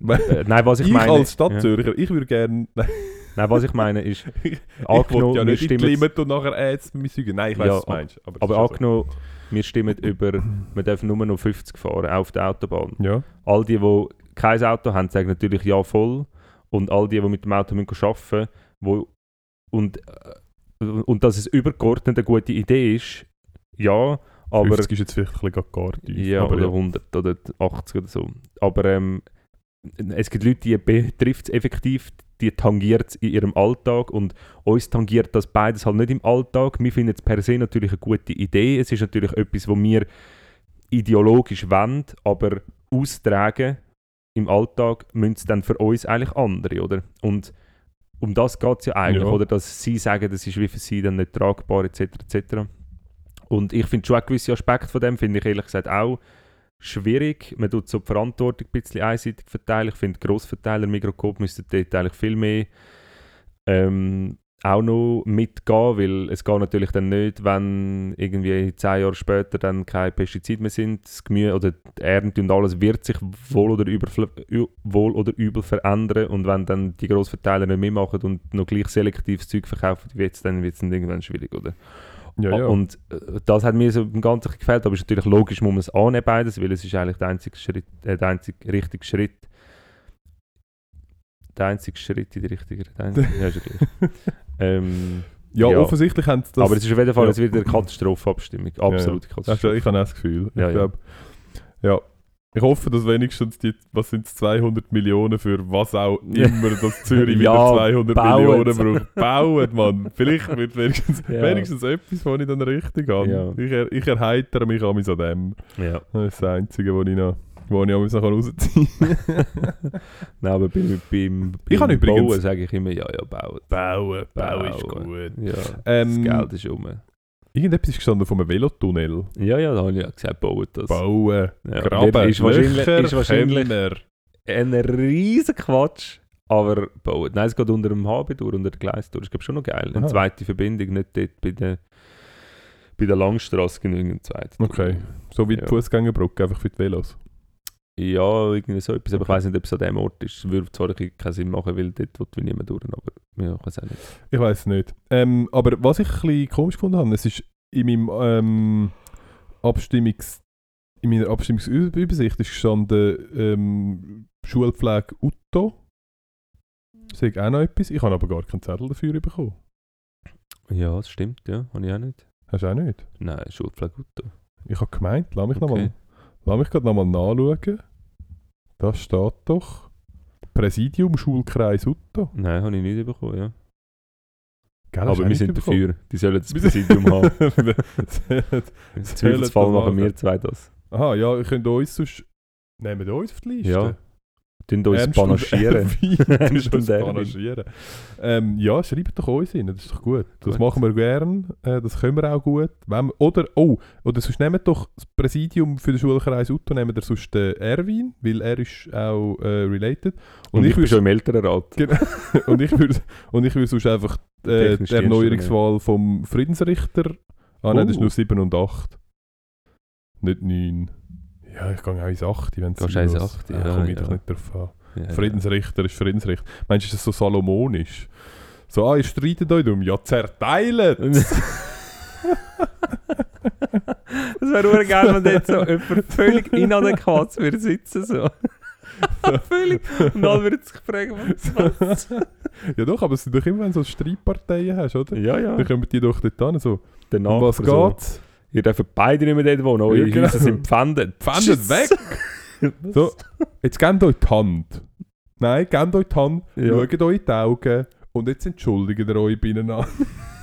Äh, nein, was ich, ich, meine... als Stadtzürcher, ich würde gerne... Nein, Ja, was ich meine ist... angenommen, ja wir nicht stimmen... Und nachher mit Säugen. Nein, ich weiß, Ja, was du meinst. Aber, Aber ja so. angenommen, wir stimmen über... Wir dürfen nur noch 50 fahren auf der Autobahn. Ja, All die, die kein Auto haben, sagen natürlich ja voll. Und all die, die mit dem Auto müssen arbeiten wo und, äh, und dass es übergeordnet eine gute Idee ist, ja, aber 50 ist jetzt vielleicht ein bisschen gar tief. ja, aber oder 100 oder 80 oder so. Aber ähm, es gibt Leute, die betrifft es effektiv, die tangiert es in ihrem Alltag und uns tangiert das beides halt nicht im Alltag. Wir finden es per se natürlich eine gute Idee. Es ist natürlich etwas, wo wir ideologisch wollen, aber austragen im Alltag müssen es dann für uns eigentlich andere, oder? Und um das geht es ja eigentlich, Ja. oder? Dass sie sagen, das ist wie für sie dann nicht tragbar, etc. etc. Und ich finde schon auch gewisse Aspekte von dem, finde ich ehrlich gesagt auch schwierig. Man tut so die Verantwortung ein bisschen einseitig verteilen. Ich finde, Grossverteiler, Mikroskop müssten dort eigentlich viel mehr ähm, auch noch mitgehen, weil es geht natürlich dann nicht, wenn irgendwie zehn Jahre später dann keine Pestizide mehr sind, das Gemüse oder die Ernte und alles wird sich wohl oder, wohl oder übel verändern und wenn dann die Grossverteiler nicht mitmachen und noch gleich selektives Zeug verkaufen dann wird es dann irgendwann schwierig, oder? Ja, ja. Und äh, das hat mir so im Ganzen gefällt, aber es ist natürlich logisch, muss man es annehmen beides, weil es ist eigentlich der einzige Schritt, äh, der einzige richtige Schritt. Der einzige Schritt in die richtige der einzige, ja, ist ja ähm, ja, ja. offensichtlich haben sie das... aber es ist auf jeden Fall ja. wieder eine Katastrophenabstimmung. Absolute Ja, Katastrophe. ich habe auch das Gefühl. Ich glaube, ja. Ich hoffe, dass wenigstens die, was sind 200 Millionen für was auch immer, dass Zürich Ja, wieder 200 bauen. Millionen braucht. Bauen, Mann. Vielleicht wird wenigstens, Ja. wenigstens etwas, was ich dann richtig habe. Ja. Ich, er, ich erheitere mich an dem. Ja. Das ist das Einzige, was ich noch, wo ich auch noch rausziehen kann. Nein, aber beim, beim, Ich beim übrigens- Bauen sage ich immer, ja, ja, bauen. Bauen, Bauen. Ja, Ähm, das Geld ist um. Irgendetwas ist gestanden vom Velotunnel. Ja, ja, da habe ich ja gesagt, bauen das. Bauen, Ja, graben, ist wahrscheinlich, ist wahrscheinlich ein riesen Quatsch, aber bauen. Nein, es geht unter dem HB durch, unter der Gleis durch. Ich glaube schon noch geil. Eine Aha. zweite Verbindung, nicht dort bei der, bei der Langstrasse genügend zweite. Okay. So wie die Ja. Fußgängerbrücke, einfach für die Velos. Ja, irgendwie so etwas, aber ich Okay. weiß nicht, ob es an dem Ort ist. Es würde zwar keinen Sinn machen, weil dort will niemand durch, aber ja, ich weiß auch nicht. Ich weiß es nicht. Ähm, aber was ich ein bisschen komisch gefunden habe, es ist in meinem ähm, Abstimmungs in meiner Abstimmungsübersicht ist gestanden ähm, Schulpflege Utto. Sehe ich auch noch etwas. Ich habe aber gar keinen Zettel dafür bekommen. Ja, das stimmt, ja, habe ich auch nicht. Hast du auch nicht? Nein, Schulpflege Utto. Ich habe gemeint, lass mich, noch Okay. mal, lass mich gerade nochmal nachschauen. Da steht doch Präsidium Schulkreis Utto. Nein, habe ich nicht bekommen, ja. Gell, aber wir sind bekommen? dafür. Die sollen das Präsidium haben. Im Zweifelsfall machen wir zwei das. Aha, ja, ihr könnt uns sonst... Nehmen wir uns auf die Liste? Ja, Tun uns panaschieren. Ähm, ja, schreibt doch uns rein, das ist doch gut. Das Gut. machen wir gern, äh, das können wir auch gut. Wenn wir, oder, oh, oder sonst nehmt doch das Präsidium für den Schulkreis Utto, nehmt ihr sonst den Erwin, weil er ist auch äh, related. Und, Und, ich ich bin schon im Elternrat. Genau. und ich würde und ich würde sonst einfach äh, die Erneuerungswahl vom Friedensrichter. Ah nein, das ist Oh. nur 7 und 8. Nicht 9. Ja, ich gehe auch ins 8, wenn es Gehst ins 8, ja, komme ich ja. doch nicht drauf an. Ja, Friedensrichter ist Friedensrichter. Meinst du, ist das so salomonisch? So, ah, ihr streitet euch darum. Ja, zerteilt! Das wäre nur geil, wenn dort so jemand völlig inadäquat würde sitzen. So. völlig. Und alle würden sich fragen, was ja doch, aber es sind doch immer, wenn du so Streitparteien hast, oder? Ja, ja. Dann kommen die doch dort hin, so, Danach um was so, geht's? Ihr dürft beide nicht mehr dort wohnen. Eure Ja, genau. Häuser sind pfändet. Pfändet weg! So, jetzt gebt euch die Hand. Nein, gebt euch die Hand, Ja. schaut euch in die Augen und jetzt entschuldigt ihr euch beieinander.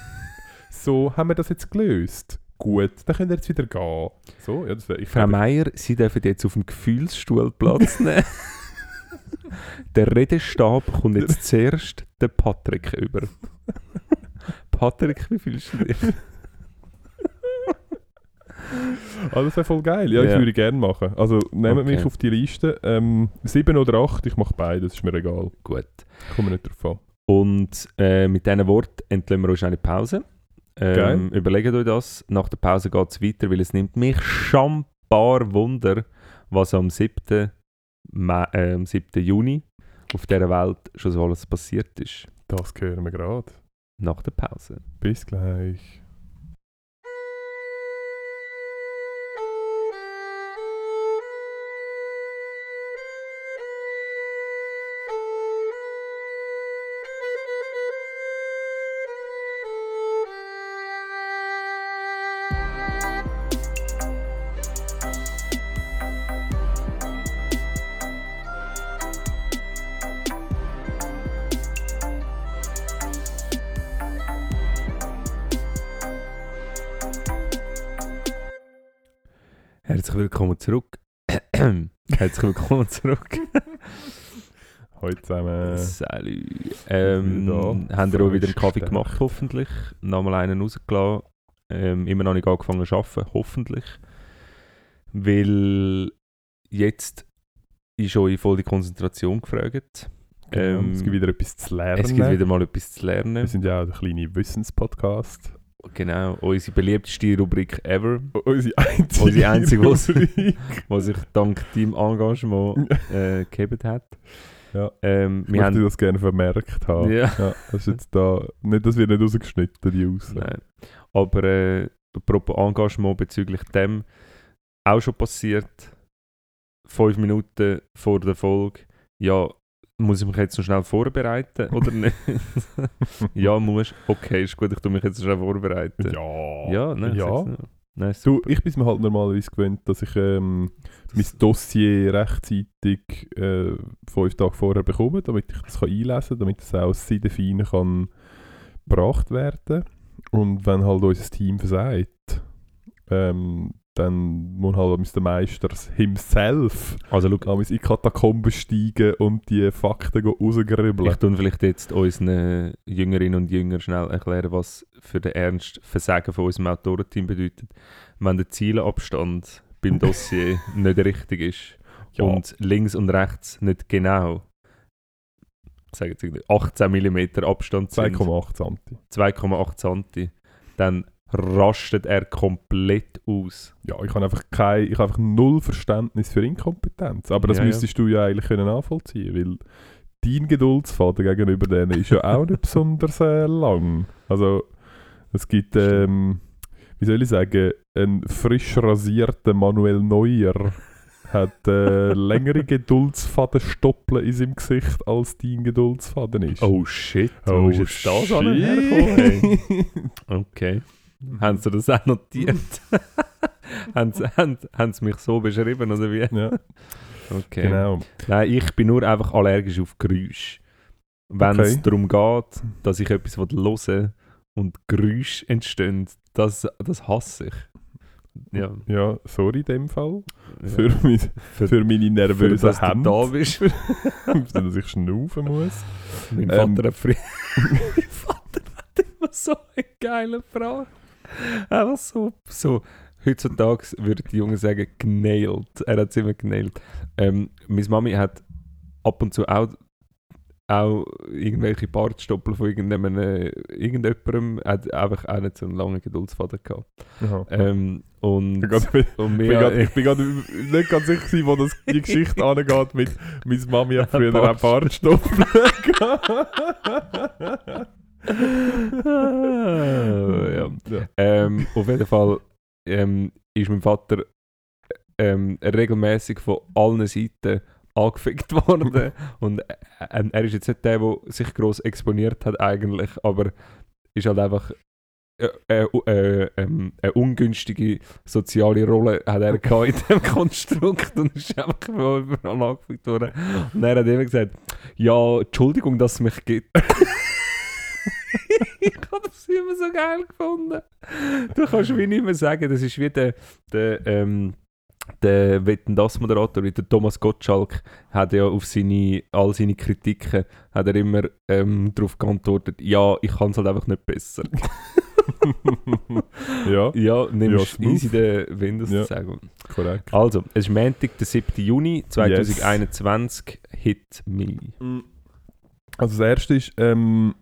so haben wir das jetzt gelöst. gut, dann könnt ihr jetzt wieder gehen. So, ja, das ich Frau Meier, Sie dürfen jetzt auf dem Gefühlsstuhl Platz nehmen. Der Redestab kommt jetzt zuerst den Patrick über. Patrick, wie fühlst du dich? Ah, das wäre voll geil. Ja, ich würde gerne machen. Also nehmt Okay. mich auf die Liste. Ähm, sieben oder acht, ich mache beides, ist mir egal. Gut. Komme nicht drauf an. Und äh, mit diesen Worten entlösen wir uns eine Pause. Ähm, Geil. überlegt euch das. Nach der Pause geht es weiter, weil es nimmt mich schon ein paar Wunder, was am 7. Ma äh, am 7. Juni auf dieser Welt schon so alles passiert ist. Das hören wir gerade. Nach der Pause. Bis gleich. Herzlich willkommen zurück. Herzlich willkommen zurück. Heute zusammen. Salut. Ähm, da. haben ihr auch wieder einen Kaffee gestärkt. gemacht, hoffentlich. Nochmal einen rausgelassen. Ähm, immer noch nicht angefangen zu arbeiten, hoffentlich. Weil jetzt ist eure volle Konzentration gefragt. Genau, ähm, es gibt wieder etwas zu lernen. Es gibt wieder mal etwas zu wir lernen. sind ja auch der kleine Wissenspodcast. Genau, unsere beliebteste Rubrik ever, Unsere einzige, Unsere einzige, was- Rubrik. die sich dank deinem Engagement äh, gegeben hat. Ja. Ähm, Ich wir möchte haben, das gerne vermerkt haben. ja, Ja, das ist jetzt da. Nicht, dass wir nicht rausgeschnitten, die aus. Nein. Aber äh, apropos Engagement bezüglich dem, auch schon passiert, fünf Minuten vor der Folge, ja, muss ich mich jetzt noch schnell vorbereiten oder nicht? ja, muss. Okay, ist gut, ich tue mich jetzt schnell vorbereiten. Ja. ja, nein, ja. Nein, Du, ich bin mir halt normalerweise gewöhnt, dass ich ähm, mein Dossier rechtzeitig äh, fünf Tage vorher bekomme, damit ich das kann einlesen kann, damit es auch seidefein kann gebracht werden Und wenn halt unser Team versagt, ähm, dann muss halt der Meister himself Also, schau, in die Katakomben steigen und die Fakten rausgribbeln. ich tue vielleicht jetzt unseren Jüngerinnen und Jüngern schnell erklären, was für den Ernst Versagen von unserem Autorenteam bedeutet. Wenn der Zielabstand beim Dossier nicht richtig ist Ja. und links und rechts nicht genau ich sage jetzt irgendwie 18 mm Abstand sind, 2,8 Santi. 2,8 cm, dann rastet er komplett aus. Ja, ich habe einfach kein, ich habe einfach null Verständnis für Inkompetenz. Aber das Ja, ja. müsstest du ja eigentlich können nachvollziehen, weil dein Geduldsfaden gegenüber denen ist ja auch nicht besonders äh, lang. Also es gibt, ähm, wie soll ich sagen, ein frisch rasierter Manuel Neuer hat äh, längere Geduldsfadenstoppeln in seinem Gesicht als dein Geduldsfaden ist. Oh shit, wo Oh, ist jetzt das shit. Okay. Haben sie das auch notiert? haben, sie, haben, haben sie mich so beschrieben, oder wie? ja, Okay. genau. Nein, ich bin nur einfach allergisch auf Geräusche. Wenn es Okay. darum geht, dass ich etwas hören und Geräusche entstehen, das, das hasse ich. Ja. Ja, sorry in dem Fall. ja. Für, mein, Für- für meine Für nervösen dass du da bist. dass ich schnaufen muss. Mein Ähm. Vater hat früher... mein Vater hat immer so eine geile Frage. Einfach so... so heutzutage würde die Jungen sagen, genailed. Er hat es immer genailed. Ähm, meine Mami hat ab und zu auch, auch irgendwelche Bartstoppel von irgendjemandem, äh, irgendjemandem, hat einfach auch nicht so einen langen Geduldsfaden gehabt. Ähm, und, Ich bin und ich bin grad- ich bin gerade nicht ganz sicher, gewesen, wo das, die Geschichte angeht mit «Meine Mami hat früher auch Bartstoppeln ja. ja. Ähm, auf jeden Fall ähm, ist mein Vater ähm, regelmäßig von allen Seiten angefickt worden. Und äh, er ist jetzt nicht der, der sich gross exponiert hat eigentlich, aber ist halt einfach äh, äh, äh, ähm, eine ungünstige soziale Rolle hat er gehabt in diesem Konstrukt und ist einfach überall angefickt worden. Und er hat immer gesagt, ja, Entschuldigung, dass es mich gibt. ich habe das immer so geil gefunden. Du kannst wie nicht mehr sagen, das ist wie der, der, ähm, der Wetten das Moderator, wie der Thomas Gottschalk, hat ja auf seine, all seine Kritiken hat er immer ähm, darauf geantwortet, ja, ich kann es halt einfach nicht besser. ja, ja, nimmst smooth. easy den Windows Ja. zu sagen. korrekt. Also, es ist Montag, der 7. Juni 2021, Hit Me. Also das erste ist, ähm,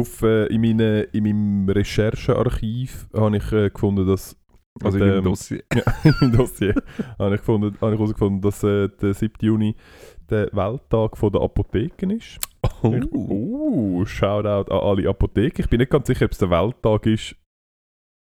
auf, äh, in, meine, in meinem Recherchearchiv habe ich äh, gefunden, dass Also ähm, dem Dossier. im Dossier habe ich, gefunden, habe ich herausgefunden, dass äh, der 7. Juni der Welttag von der Apotheken ist. Oh. Ich, uh, Shoutout an alle Apotheken. Ich bin nicht ganz sicher, ob es der Welttag ist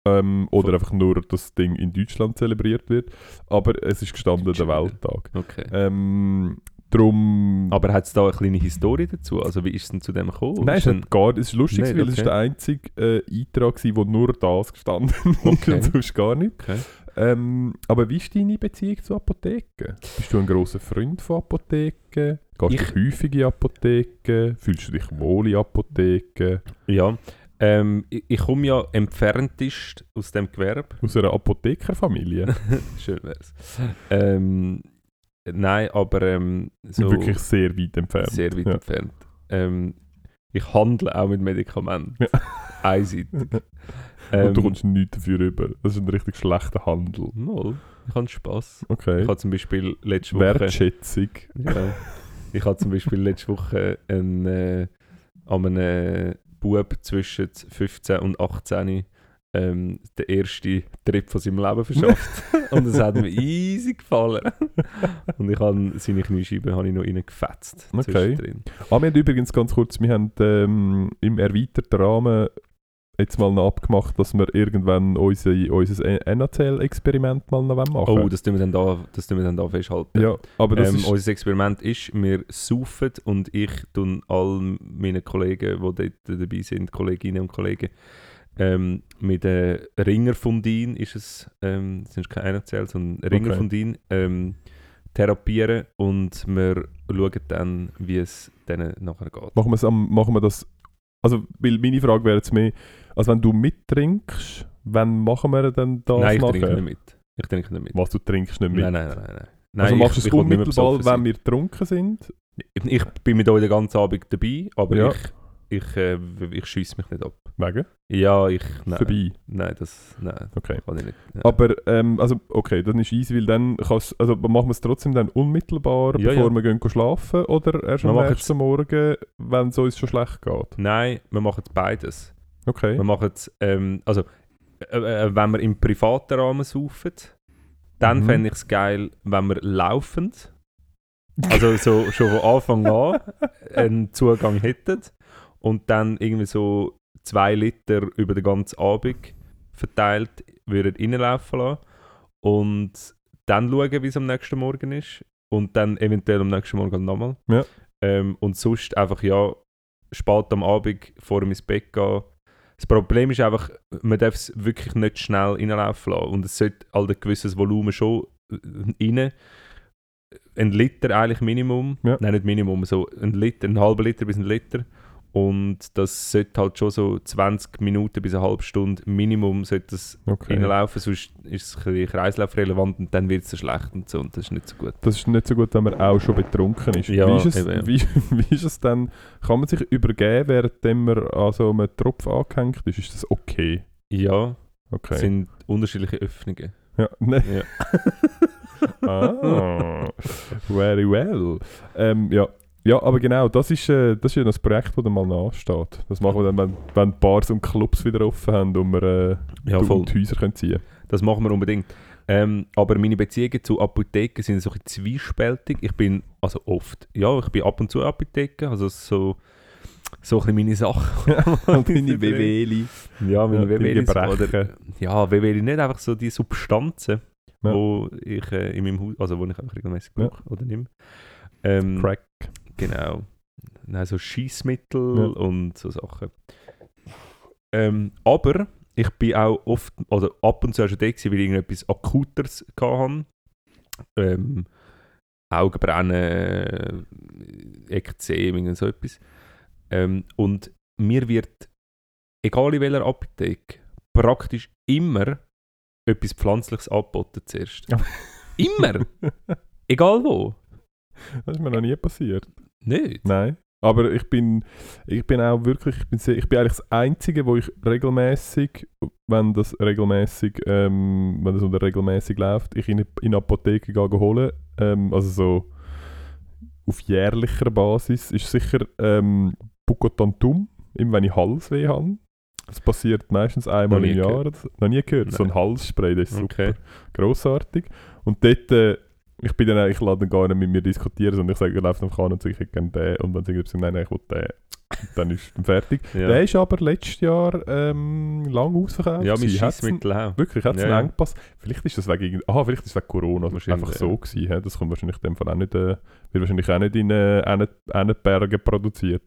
ähm, oder Von- einfach nur das Ding in Deutschland zelebriert wird. Aber es ist gestanden, der. Welttag. Okay. Ähm, drum... Aber hat es da eine kleine Historie dazu? Also wie ist es denn zu dem gekommen? Nein, es, Ist hat gar, es ist lustig, Nicht, weil es ist okay. der einzige äh, Eintrag war, wo nur das gestanden Okay. und sonst gar nicht. Okay. Ähm, aber wie ist deine Beziehung zu Apotheken? Bist du ein großer Freund von Apotheken? Gehst Ich- du häufig in Apotheken? Fühlst du dich wohl in Apotheken? Ja. Ähm, ich, ich komme ja entferntest aus dem Gewerbe. Aus einer Apothekerfamilie? Schön wär's. Ähm, nein, aber ähm, so Wirklich sehr weit entfernt. sehr weit Ja. entfernt. Ähm, ich handle auch mit Medikamenten. Ja. Einseitig. Und du Ähm, kommst nichts dafür rüber. Das ist ein richtig schlechter Handel. Mal, ich habe Spass. Okay. Ich habe zum Beispiel letzte Woche... Wertschätzung. Ja. Ich habe zum Beispiel letzte Woche einen, äh, an einem Bub zwischen 15 und 18 ähm, den ersten Trip von seinem Leben verschafft. und es hat mir easy gefallen. und ich habe seine Kniescheibe habe ich noch reingefetzt. Okay. Ah, wir haben übrigens ganz kurz, wir haben ähm, im erweiterten Rahmen jetzt mal noch abgemacht, dass wir irgendwann unser, unser NHL-Experiment mal noch machen Oh, das tun wir dann da, das tun wir dann da festhalten. Ja, aber das ähm, ist... unser Experiment ist, wir saufen und ich tun all meinen Kollegen, die dort dabei sind, Kolleginnen und Kollegen, ähm, mit äh, Ringerfundin ist es, ähm, das ist kein NHL, sondern Ringerfundin, ähm, therapieren und wir schauen dann, wie es denen nachher geht. Machen, am, machen wir das... Also, weil meine Frage wäre jetzt mehr, also wenn du mittrinkst, wann machen wir denn das Nein, ich nachher? trinke nicht mit. Ich trinke nicht mit. Was, du trinkst nicht mit? Nein, nein, nein. nein. nein also ich- machst du es ich unmittelbar, wenn wir getrunken sind? sein. Ich bin mit euch den ganzen Abend dabei, aber Ja. ich, ich, äh, ich schiesse mich nicht ab. Wegen? Ja, ich... Nein. Vorbei? Nein, das nein, Okay. kann ich nicht. Nein. Aber, ähm, also, okay, dann ist easy, weil dann kannst also machen wir es trotzdem dann unmittelbar, Ja, bevor ja. wir gehen schlafen oder erst am nächsten Morgen, wenn es uns schon schlecht geht? Nein, wir machen beides. Okay. Wir machen ähm, also äh, äh, wenn wir im privaten Rahmen saufen, dann Mhm. fände ich es geil, wenn wir laufend, also so schon von Anfang an einen Zugang hätten und dann irgendwie so zwei Liter über den ganzen Abend verteilt würden reinlaufen lassen und dann schauen, wie es am nächsten Morgen ist und dann eventuell am nächsten Morgen nochmal. Ja. Ähm, und sonst einfach ja spät am Abend vor dem ins Bett gehen. Das Problem ist einfach, man darf es wirklich nicht schnell reinlaufen lassen und es sollte halt ein gewisses Volumen schon äh, rein. Ein Liter eigentlich Minimum. Ja. Nein, nicht Minimum, so ein Liter, ein halber Liter bis ein Liter. Und das sollte halt schon so 20 Minuten bis eine halbe Stunde Minimum sollte das okay. reinlaufen, sonst ist es ein bisschen kreislaufrelevant und dann wird es so schlecht und so und das ist nicht so gut. Das ist nicht so gut, wenn man auch schon betrunken ist. Ja, wie, ist es, eben, ja. wie, wie ist es dann? Kann man sich übergeben, während man an so einem Tropf angehängt ist? Ist das okay? Ja, Okay. es sind unterschiedliche Öffnungen. ja, ne. Ja. ah, very well. Ähm, ja. Ja, aber genau, das ist, äh, das ist ja das Projekt, das dann mal noch ansteht. Das machen wir dann, wenn, wenn Bars und Clubs wieder offen haben und wir äh, Ja, voll. die Häuser können ziehen Das machen wir unbedingt. Ähm, aber meine Beziehungen zu Apotheken sind so ein bisschen zwiespältig. Ich bin, also oft, ja, ich bin ab und zu Apotheke, also so, so ein bisschen meine Sache. Deine Wehwehli. Ja, meine Ja. Oder, ja, Wehwehli nicht einfach so die Substanzen, Ja. wo ich äh, in meinem Haus, also wo ich einfach regelmäßig Ja. brauche oder nehme. Ähm, Crack. Genau. Nein, so Schießmittel Ja. und so Sachen. Ähm, aber ich bin auch oft, also ab und zu schon da gewesen, weil ich irgendetwas Akuteres hatte. Ähm, Augenbrennen, Ekzem, irgend so etwas. Ähm, und mir wird, egal in welcher Apotheke, praktisch immer etwas Pflanzliches angeboten zuerst. immer! Egal wo. Das ist mir noch nie passiert. Nicht? Nein. Aber ich bin, ich bin auch wirklich, ich bin, sehr, ich bin eigentlich das Einzige, wo ich regelmäßig, wenn das regelmäßig, ähm, wenn das unter regelmäßig läuft, ich in, in Apotheke gehe holen. Ähm, also so auf jährlicher Basis ist sicher ähm, Bucotantum, immer wenn ich Halsweh habe. Das passiert meistens einmal im Jahr. gehört. Noch nie gehört. So ein Nein. Halsspray, das ist super. Okay. Grossartig. Und dort, äh, ich bin dann, ich lade dann gar nicht mit mir diskutieren, sondern ich sage, ich laufe einfach an und sage, ich gerne den. Und wenn sie irgendwie sagen, nein, nein, ich will den. Und dann ist dann fertig. Ja, Der ist aber letztes Jahr ähm, lang ausverkauft. ja mein einen- Scheissmittel auch. Wirklich, hat es Ja, einen. Engpass? Vielleicht ist das wegen, aha, vielleicht ist es wegen Corona Wahrscheinlich, einfach ja. so gewesen. hä? Das kommt wahrscheinlich in dem Fall auch nicht, äh, wird wahrscheinlich auch nicht in äh, Enne- Ennenbergen produziert.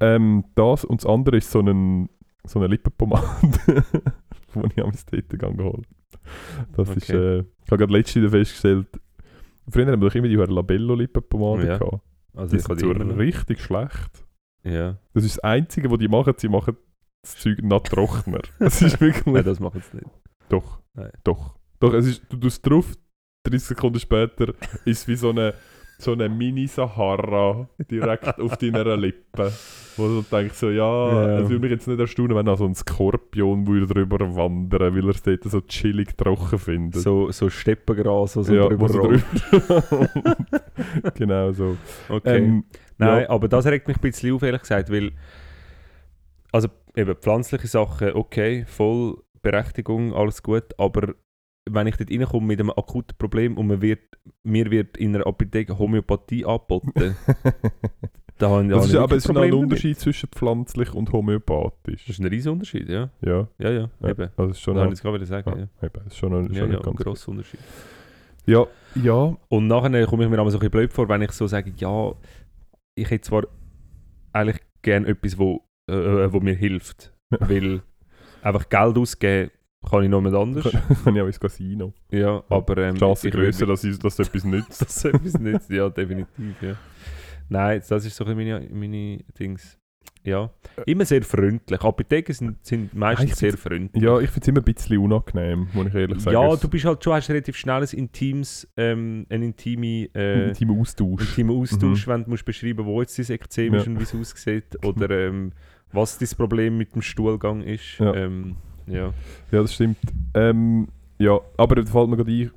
Ähm, das und das andere ist so, einen, so eine Lippenpomade, die ich am Date geholt Das ist, Okay. äh, ich habe gerade letztens festgestellt, früher haben wir doch immer die Labello-Lippenpomade Ja. gehabt. Also Die sind immer richtig schlecht. Ja. Das ist das Einzige, was die machen. Sie machen das Zeug noch trockener. Das ist wirklich... Nein, das machen sie nicht. Doch. Nein. Doch. Doch, es ist, du tust drauf, 30 Sekunden später ist es wie so eine, so eine Mini-Sahara direkt auf deiner Lippe. Wo du denkst so, ja, Ja. es würde mich jetzt nicht erstaunen, wenn auch so ein Skorpion würde drüber wandern, weil er es dort so chillig trocken findet. So, so Steppengras, was so ja, drüber drüber Genau so. Okay. Ähm, Nein, ja. aber das regt mich ein bisschen auf, ehrlich gesagt, weil also eben pflanzliche Sachen, okay, voll Berechtigung, alles gut, aber wenn ich dort reinkomme mit einem akuten Problem und man wird, mir wird in einer Apotheke Homöopathie angeboten, da habe das ist, aber wirklich es ist ein Probleme damit. Unterschied zwischen pflanzlich und homöopathisch. Das ist ein riesen Unterschied, ja. Ja, Ja, ja, ja. eben. Also ist schon Das wollte ich jetzt gerade wieder sagen, ja, ja. eben, es ist schon ein, Ja, schon ja, ein ein ganz grosser Unterschied. Ja, ja, Und nachher komme ich mir aber so ein bisschen blöd vor, wenn ich so sage, ja, ich hätte zwar eigentlich gerne etwas, wo, äh, äh, wo mir hilft. weil einfach Geld ausgeben kann ich noch mit anders. kann ich auch ins Casino. ja, aber ähm, würde- dass, dass etwas nützt. dass etwas nützt. Ja, definitiv, ja. Nein, das ist so ein meine, meine Dings. Ja, immer sehr freundlich. Apotheken sind, sind meistens sehr freundlich. Ja, ich finde es immer ein bisschen unangenehm, muss ich ehrlich sagen. Ja, du bist halt schon, hast relativ schnell ein intimes, ähm, ein intime, äh, intimer Austausch. intimen Austausch, wenn du musst beschreiben wo jetzt dein Ekzem ist Ja. und wie es aussieht oder ähm, was das Problem mit dem Stuhlgang ist. Ja. Ähm, ja. Ja, das stimmt. Ähm, ja, aber da fällt mir gerade ein,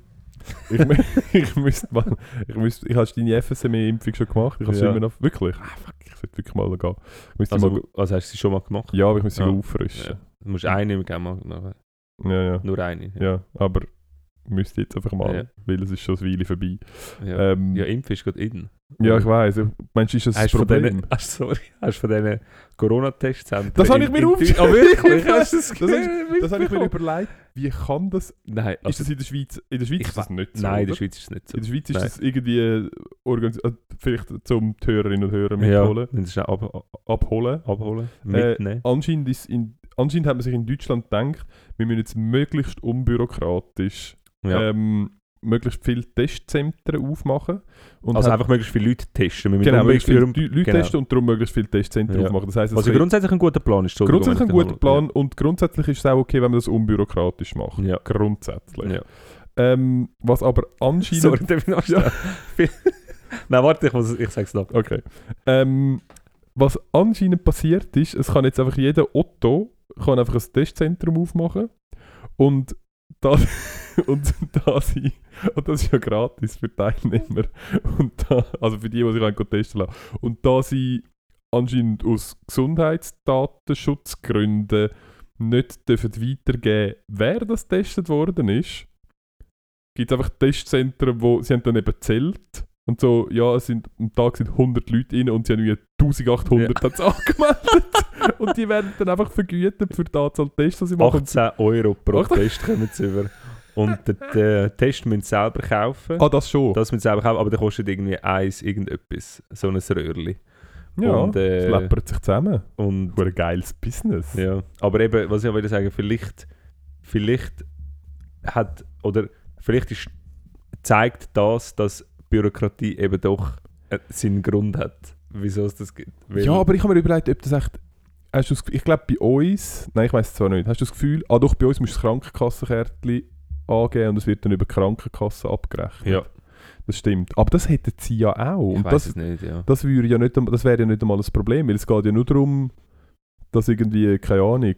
ich, ich müsste mal, ich müsste, ich habe deine FSME-Impfung schon gemacht, ich habe Ja. immer noch, wirklich, ah, fuck, ich sollte wirklich mal gehen. Ich Also, mal, also hast du sie schon mal gemacht? ja, aber ich müsste sie Ja. auffrischen. Ja. Du musst eine gerne mal machen. Ja, ja, Nur eine. ja, aber müsste jetzt einfach mal, Ja. weil es ist schon eine Weile vorbei. Ja, Ähm, ja ja, Impf ist gerade in. ich weiß. Meinst du, ist das Hast das von Problem? denen, hast, sorry, hast du von diesen Corona-Testzentren... Das habe ich mir aufgeschrieben. Ah, wirklich? Ja, das, das habe ich- Das habe ich mir überlegt, wie kann das, Nein, ist also, das in der Schweiz, in der Schweiz Ich ist das nicht so, nein, in der? Schweiz ist es nicht so. In der Schweiz ist Nein. das irgendwie äh, organis äh, vielleicht zum die Hörerinnen und Hörer ja, mitholen, schnell ab, abholen. abholen, Äh, mitnehmen. Anscheinend, ist in, anscheinend hat man sich in Deutschland gedacht, wir müssen jetzt möglichst unbürokratisch ja. ähm, möglichst viele Testzentren aufmachen. Und also einfach möglichst viele Leute testen. Wir genau, möglichst viele Leute genau. testen und darum möglichst viele Testzentren Ja. aufmachen. Das heisst, ja kann- grundsätzlich ein guter Plan ist. Entschuldigung, grundsätzlich ein guter Plan und grundsätzlich ist es auch okay, wenn man das unbürokratisch macht. Ja. Grundsätzlich. Ja. Ähm, was aber anscheinend... Sorry, darf ich noch Ja. Nein, warte, ich, muss, ich sag's noch. Okay. Ähm, was anscheinend passiert ist, es kann jetzt einfach jeder Otto kann einfach ein Testzentrum aufmachen und das, und da sie, und das ist ja gratis für Teilnehmer und da, also für die, die sich testen lassen. Und da sie anscheinend aus Gesundheitsdatenschutzgründen nicht dürfen weitergeben, wer das getestet worden ist, gibt es einfach Testzentren, wo sie haben dann eben zählt und so, ja, es sind, am Tag sind 100 Leute rein und sie haben irgendwie 1800 hat's angemeldet. und die werden dann einfach vergütet für die Anzahl Tests, die sie machen. 18 Euro pro. Test kommen sie über. Und den, den Test müssen sie selber kaufen. Ah, das schon. Das müssen sie selber kaufen, aber der kostet irgendwie eins irgendetwas. So ein Röhrli. ja, und, äh, es läppert sich zusammen. Und ein geiles Business. Ja, aber eben, was ich will sagen, vielleicht, vielleicht hat, oder vielleicht ist, zeigt das, dass Bürokratie eben doch äh, seinen Grund hat, wieso es das gibt. Weil- Ja, aber ich habe mir überlegt, ob das echt. hast du das, ich glaube bei uns, nein, ich weiß es zwar nicht, hast du das Gefühl, ah doch, bei uns musst du das Krankenkassenkärtchen angeben und es wird dann über die Krankenkasse abgerechnet. Ja, Das stimmt. Aber das hätten sie ja auch. ich Und weiß das, es nicht, ja. das, würde ja nicht, einmal- das wäre ja nicht einmal ein Problem, weil es geht ja nur darum, dass irgendwie, keine Ahnung,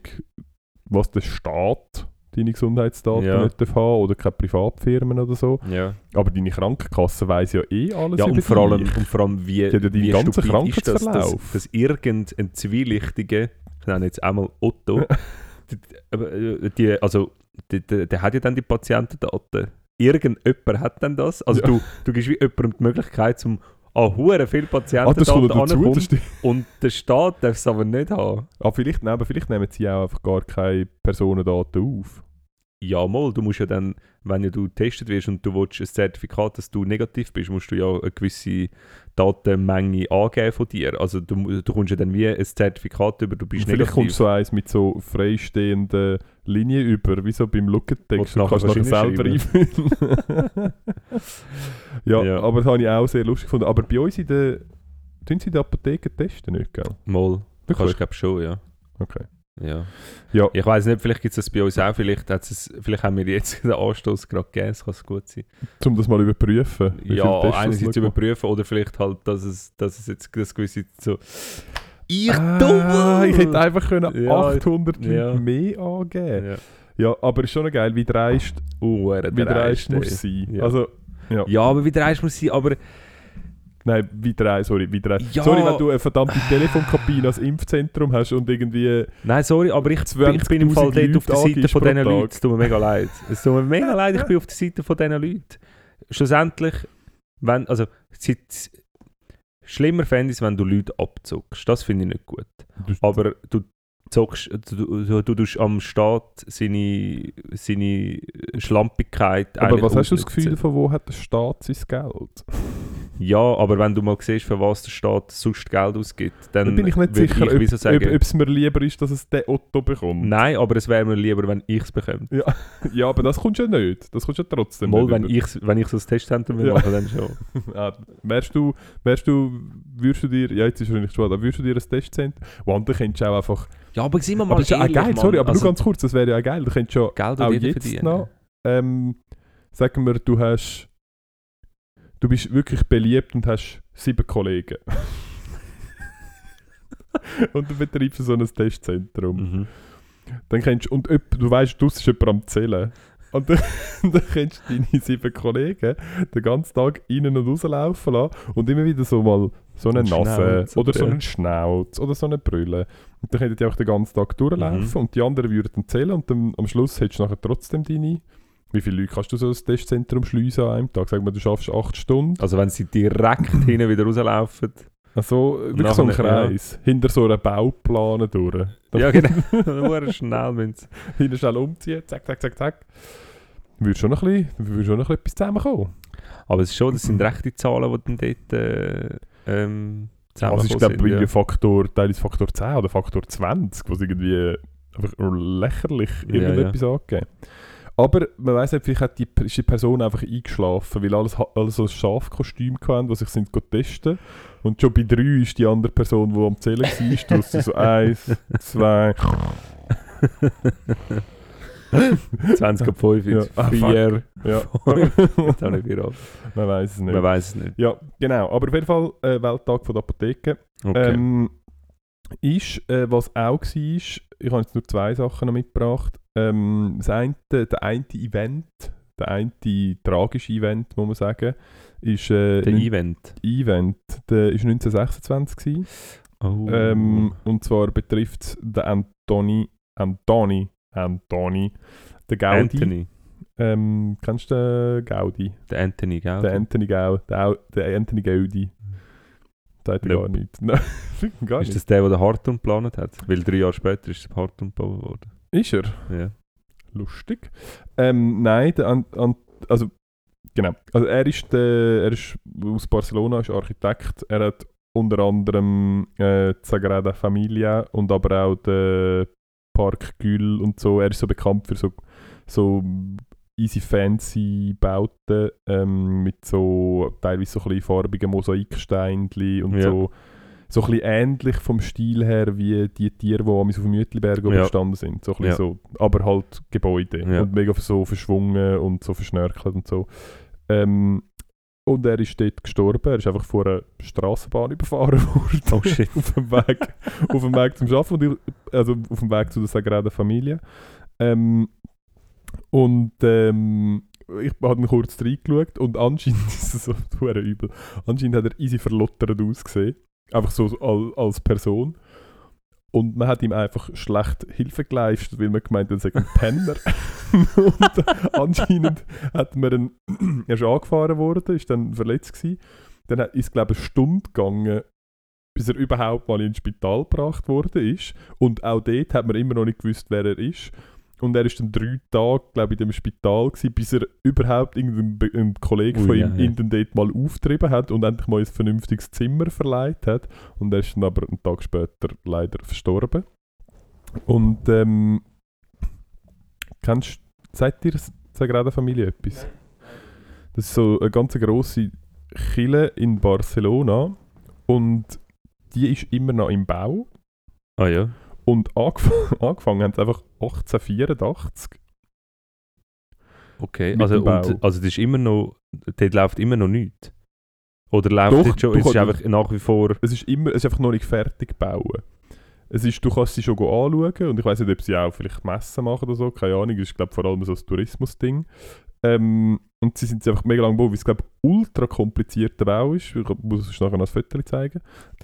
was der Staat deine Gesundheitsdaten Ja. nicht haben oder keine Privatfirmen oder so. ja. Aber deine Krankenkasse weiss ja eh alles Ja, über und vor, allem, dich. und vor allem, wie, ja wie ganzen stupid ist das, dass, Krankheitsverlauf. dass irgendein Zwielichtiger, ich nenne jetzt einmal Otto, die, die, also, der, hat ja dann die Patientendaten. Irgendjemand hat dann das. Also Ja. du, du gibst wie jemandem die Möglichkeit, zum an hure viele Ah, das Patientendaten kommt noch dazu, das und der Staat darf es aber nicht haben. Ah, vielleicht, nein, aber vielleicht nehmen sie auch einfach gar keine Personendaten auf. Ja, mal, du musst ja dann, wenn ja du getestet wirst und du willst ein Zertifikat, dass du negativ bist, musst du ja eine gewisse Datenmenge angeben von dir. Also du, du kommst ja dann wie ein Zertifikat über, du bist Vielleicht negativ. kommt so eins mit so freistehenden Linien über, wie so beim Lookentext. Wo Du du kannst nachher selber einfüllen. ja, Ja. aber das habe ich auch sehr lustig gefunden. Aber bei uns in der... Tun sie in der Apotheke testen nicht, gell? Mal, du kannst glaube schon, ja. Okay. Ja. Ja. Ich weiß nicht, vielleicht gibt es das bei uns auch, vielleicht, es, vielleicht haben wir jetzt den Anstoß gerade gegeben, das kann es gut sein. Um das mal überprüfen. ja, einerseits noch überprüfen oder vielleicht halt, dass es, dass es jetzt das gewisse so... Ich Ah, ich hätte einfach können Ja, 800 ja. Leute mehr angeben Ja. Ja, aber ist schon geil, wie dreist, er wie dreist muss muss sein. Ja. Also, ja. Ja, aber wie dreist muss sein, aber... Nein, wie dreist, sorry, wie dreist. Ja. Sorry, wenn du eine verdammte Telefonkabine als Impfzentrum hast und irgendwie... Nein, sorry, aber ich, 20.000 ich bin im Fall dort auf der Seite von diesen Leuten. Es tut mir mega leid. Es tut mir mega leid, ich bin auf der Seite von diesen Leuten. Schlussendlich, wenn, also, schlimmer fände ich es, wenn du Leute abzockst. Das finde ich nicht gut. Aber du zockst, du, du, du tust am Staat seine, seine Schlampigkeit Aber was hast du das. Gefühl, von wo hat der Staat sein Geld? Ja, aber wenn du mal siehst, für was der Staat sonst Geld ausgibt, dann Da bin ich nicht sicher, ich ob, sagen, ob, ob es mir lieber ist, dass es der Otto bekommt. Nein, aber es wäre mir lieber, wenn ich es bekomme. Ja, aber das kommst du ja nicht. Das kommst du ja trotzdem Mal, nicht wenn ich, wenn ich so ein Testzentrum will Ja. machen, dann schon. Ah, wärst du, wärst du, würdest du dir, ja jetzt ist wahrscheinlich schon, aber würdest du dir ein Testzentrum, wo andere könntest du auch einfach, Ja, aber sind wir aber das ist ja auch geil, sorry, aber nur ganz kurz, das wäre ja auch geil, du könntest schon Geld auch jetzt verdienen. noch, ähm, sagen wir, du hast, du bist wirklich beliebt und hast sieben Kollegen. und du betreibst so ein Testzentrum. Mhm. Dann kennst du, und du weißt, du ist jemand am Zählen. Und dann, dann kennst du deine sieben Kollegen den ganzen Tag innen und rauslaufen lassen und immer wieder so mal so eine Ein Nase oder so einen Schnauz oder so eine Brille. Und dann könnten die auch den ganzen Tag durchlaufen Mhm. und die anderen würden zählen und dann, am Schluss hättest du nachher trotzdem deine... Wie viele Leute kannst du so ein Testzentrum schliessen an einem Tag? Sag mal, du schaffst acht Stunden. Also wenn sie direkt hinten wieder rauslaufen. Also wirklich so ein Nachher, ja. Kreis. Hinter so einer Bauplane durch. ja, genau. Nur schnell müssen sie. hinten schnell umziehen, zack, zack, zack, zack. Würde schon noch ein bisschen, würde schon noch ein bisschen etwas zusammenkommen. Aber es ist schon, das sind rechte Zahlen, die dann dort äh, ähm, Also ich zusammengekommen glaube, irgendwie ja. Faktor, teilweise Faktor 10 oder Faktor 20, was irgendwie einfach lächerlich Ja, irgendetwas angegeben. Aber man weiss nicht, vielleicht hat die, ist die Person einfach eingeschlafen, weil alles, alles so ein Schafkostüm hatten, was sich sind go testen. Und schon bei drei ist die andere Person, die am Zählen war, du hast so eins, zwei, 20 ab 5, Ja. Ah, 4, ja. jetzt auch nicht viral. man weiß es nicht. Man weiß es nicht. Ja, genau. Aber auf jeden Fall äh, Welttag von der Apotheke. Okay. Ähm, ist, äh, was auch war, ich habe jetzt nur zwei Sachen noch mitgebracht. Ähm, das eine, der eine Event, der eine tragische Event, muss man sagen, ist äh, Der Event. Event, der ist 1926 gewesen. Oh. Ähm, und zwar betrifft es den Antoni, Antoni, Antoni, den Gaudi. Anthony. Ähm, kennst du den Gaudi? Der Anthony, gell? Der Anthony Gaudi, der, der Anthony Gaudi. Sagt er Nope. gar nicht. Nein, gar ist nicht. das der, der den Hartun geplant hat? Weil drei Jahre später ist der Hartun gebaut worden. Ist er? Ja. Lustig. Ähm, nein, der An An also genau. Also er ist, der, er ist aus Barcelona, ist Architekt. Er hat unter anderem äh, die Sagrada Familia und aber auch den Park Gül und so. Er ist so bekannt für so, so easy fancy Bauten ähm, mit so teilweise so ein bisschen farbigen Mosaiksteinchen und Ja. so so ein bisschen ähnlich vom Stil her wie die Tiere, die am auf dem Mütliberg Ja. gestanden sind. So Ja. so, aber halt Gebäude Ja. und mega so verschwungen und so verschnörkelt und so. Ähm, und er ist dort gestorben. Er ist einfach vor einer Straßenbahn überfahren worden. Oh shit. auf dem Weg, auf dem Weg zum und ich- also auf dem Weg zu der Sagrada Familie. Ähm, und ähm, ich habe dann kurz reingeschaut und anscheinend ist es so übel. Anscheinend hat er easy verlottert ausgesehen. Einfach so als, Person. Und man hat ihm einfach schlecht Hilfe geleistet, weil man gemeint hat, er sei ein Penner. und anscheinend hat man ihn, er ist angefahren worden, ist dann verletzt gewesen. Dann ist es, glaube ich, eine Stunde gegangen, bis er überhaupt mal ins Spital gebracht worden ist. Und auch dort hat man immer noch nicht gewusst, wer er ist. Und er ist dann drei Tage, glaube ich, in dem Spital gewesen, bis er überhaupt irgendein Be- ein Kollege Ui, von ja, ihm ja. ihn dann dort mal auftrieben hat und endlich mal ein vernünftiges Zimmer verleiht hat. Und er ist dann aber einen Tag später leider verstorben. Und ähm, kennst sagt dir Sagrada Familie etwas? Das ist so eine ganz grosse Kille in Barcelona und die ist immer noch im Bau. Ah ja. Und angef angefangen haben sie einfach 1884. Okay. Also, und, also das ist immer noch, dort läuft immer noch nichts. Oder läuft Doch, schon, es ist einfach nach wie vor... Es ist, immer, es ist einfach noch nicht fertig gebaut. Es ist, du kannst sie schon anschauen und ich weiß nicht, ob sie auch vielleicht Messen machen oder so, keine Ahnung. Das ist glaube vor allem so ein Tourismusding. Ähm, und sie sind einfach mega lang gebaut, weil es glaube ultra komplizierter Bau ist. Ich muss es nachher noch ein Foto zeigen.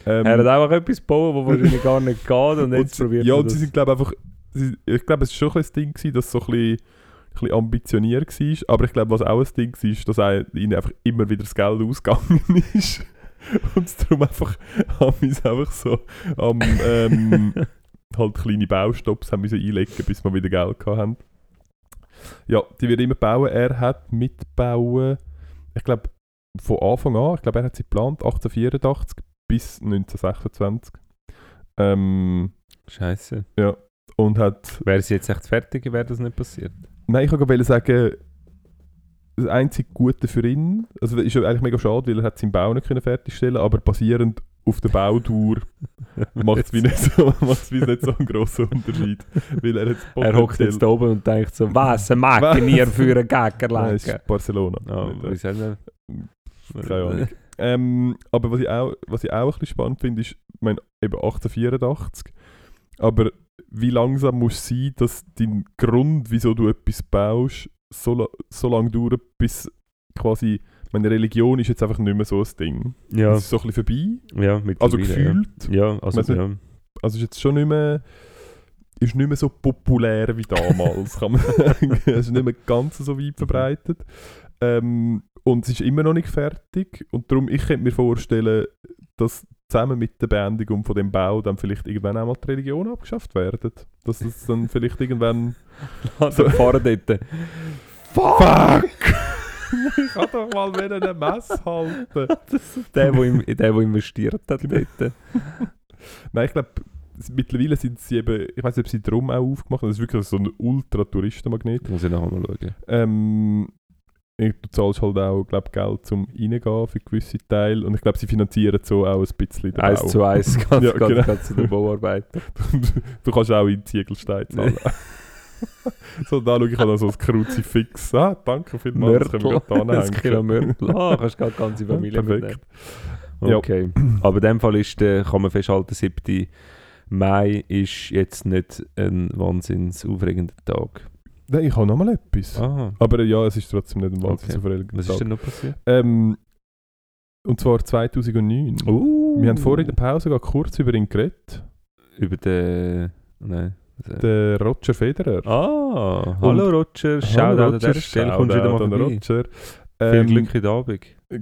Ähm, er hat einfach etwas gebaut, das wahrscheinlich gar nicht geht und und jetzt probiert Ja, und sie sind glaube einfach, sie, ich glaube es war schon ein Ding, gewesen, dass es so ein bisschen, ein bisschen ambitioniert war, aber ich glaube, was auch ein Ding war, ist, dass ihnen einfach immer wieder das Geld ausgegangen ist. Und sie darum einfach, haben wir es einfach so am, ähm, halt kleine Baustopps haben müssen einlegen, bis wir wieder Geld haben. Ja, die wird immer bauen. Er hat mitbauen, ich glaube, von Anfang an, ich glaube, er hat sie geplant, 1884 bis 1926. Ähm, Scheiße. und hat. Wäre sie jetzt echt fertig, wäre das nicht passiert? Nein, ich wollte sagen, das einzige Gute für ihn, also ist ja eigentlich mega schade, weil er hat seinen Bau nicht können fertigstellen aber basierend auf der Baudauer macht es wie, nicht so- macht's wie nicht so einen grossen Unterschied. Weil er, jetzt Er hockt jetzt da oben und denkt so, was ich mir für einen es legen? ist Barcelona. Oh, Nicht, äh, Keine Ahnung. Ähm, aber was ich, auch, was ich auch ein bisschen spannend finde, ist, ich meine, eben 1884, aber wie langsam muss es sein, dass dein Grund, wieso du etwas baust, so, so lange dauert, bis quasi, meine Religion ist jetzt einfach nicht mehr so ein Ding. Ja, Es ist so ein bisschen vorbei, ja, mittlerweile, also gefühlt. Ja, ja also nicht, ja. Also ist jetzt schon nicht mehr, ist nicht mehr so populär wie damals, kann man sagen. Es ist nicht mehr ganz so weit verbreitet. Ähm, und es ist immer noch nicht fertig. Und darum, ich könnte mir vorstellen, dass zusammen mit der Beendigung von dem Bau dann vielleicht irgendwann einmal die Religion abgeschafft werden. Dass es dann vielleicht irgendwann... Also fahren dort. Fuck! ich kann doch mal wieder eine Messe halten. Der, der, der, der investiert hat Genau. dort. Nein, ich glaube, mittlerweile sind sie eben, ich weiß nicht, ob sie drum auch aufgemacht haben. Das ist wirklich so ein Ultra-Touristenmagnet. Muss ich nachher mal schauen. Ähm, du zahlst halt auch glaub, Geld zum Reingehen für gewisse Teile und ich glaube, sie finanzieren so auch ein bisschen den Eins Bau. zu eins geht Ja, ja, genau. genau. zu den Bauarbeiten. du kannst auch in Ziegelstein zahlen. so, da schaue ich halt noch so ein Kruzifix. Ah, danke vielmals, das können wir gerade Ein Kilo anhängen. Mörtel. Ah, kannst gerade die ganze Familie Perfekt. mitnehmen. Ja. Okay. Aber in dem Fall ist, der, kann man festhalten, 7. Mai ist jetzt nicht ein wahnsinns aufregender Tag. Nein, ich habe noch mal etwas. Ah, Aber äh, ja, es ist trotzdem nicht ein Okay. wahnsinnig aufregender was ist denn noch passiert? Ähm, und zwar 2009. Uh, Wir haben vorhin in der Pause gerade kurz über ihn geredet. Über den... Nein. was- Der Roger Federer. Ah, hallo Roger, Shoutout Hallo an dieser Stelle, kommst du wieder mal vorbei. Roger. Viel Ähm, Glück heute Abend.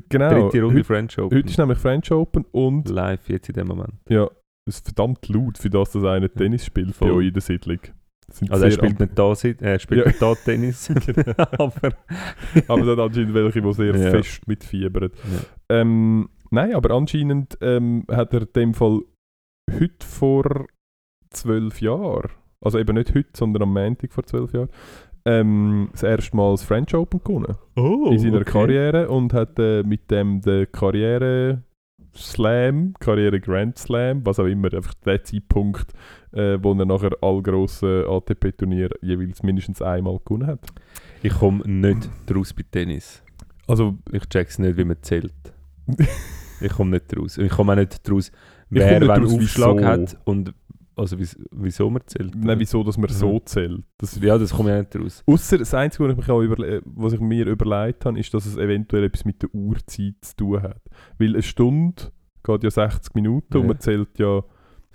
Genau. Dritte Runde Heute, French Open. heute ist nämlich French Open und Live jetzt in dem Moment. ja, es ist verdammt laut, für das, dass einer Tennis spielt bei euch in der Siedlung. Also er spielt nicht da, er spielt Ja. nicht da Tennis. Genau. aber aber dann anscheinend welche, die sehr Ja. fest mitfiebern. Ja. Ähm, nein, aber anscheinend ähm, hat er in dem Fall heute vor zwölf Jahren, also eben nicht heute, sondern am Montag vor zwölf Jahren, ähm, das erste Mal das French Open gewonnen. oh, in seiner Karriere und hat äh, mit dem die Karriere Slam, Karriere Grand Slam, was auch immer, einfach der Zeitpunkt, äh, wo er nachher alle grossen ATP-Turniere jeweils mindestens einmal gewonnen hat. Ich komme nicht draus bei Tennis. Also, Ich check's nicht, wie man zählt. ich komme nicht draus. Ich komme auch nicht draus, wer draus, Aufschlag wieso. hat und also wieso, man zählt. nein, wieso, dass man Mhm. so zählt. Das, Ja, das komme ich auch nicht raus. Ausser das Einzige, was ich, mich auch überle was ich mir überlegt habe, ist, dass es eventuell etwas mit der Uhrzeit zu tun hat. Weil eine Stunde geht ja 60 Minuten und Ja. man zählt ja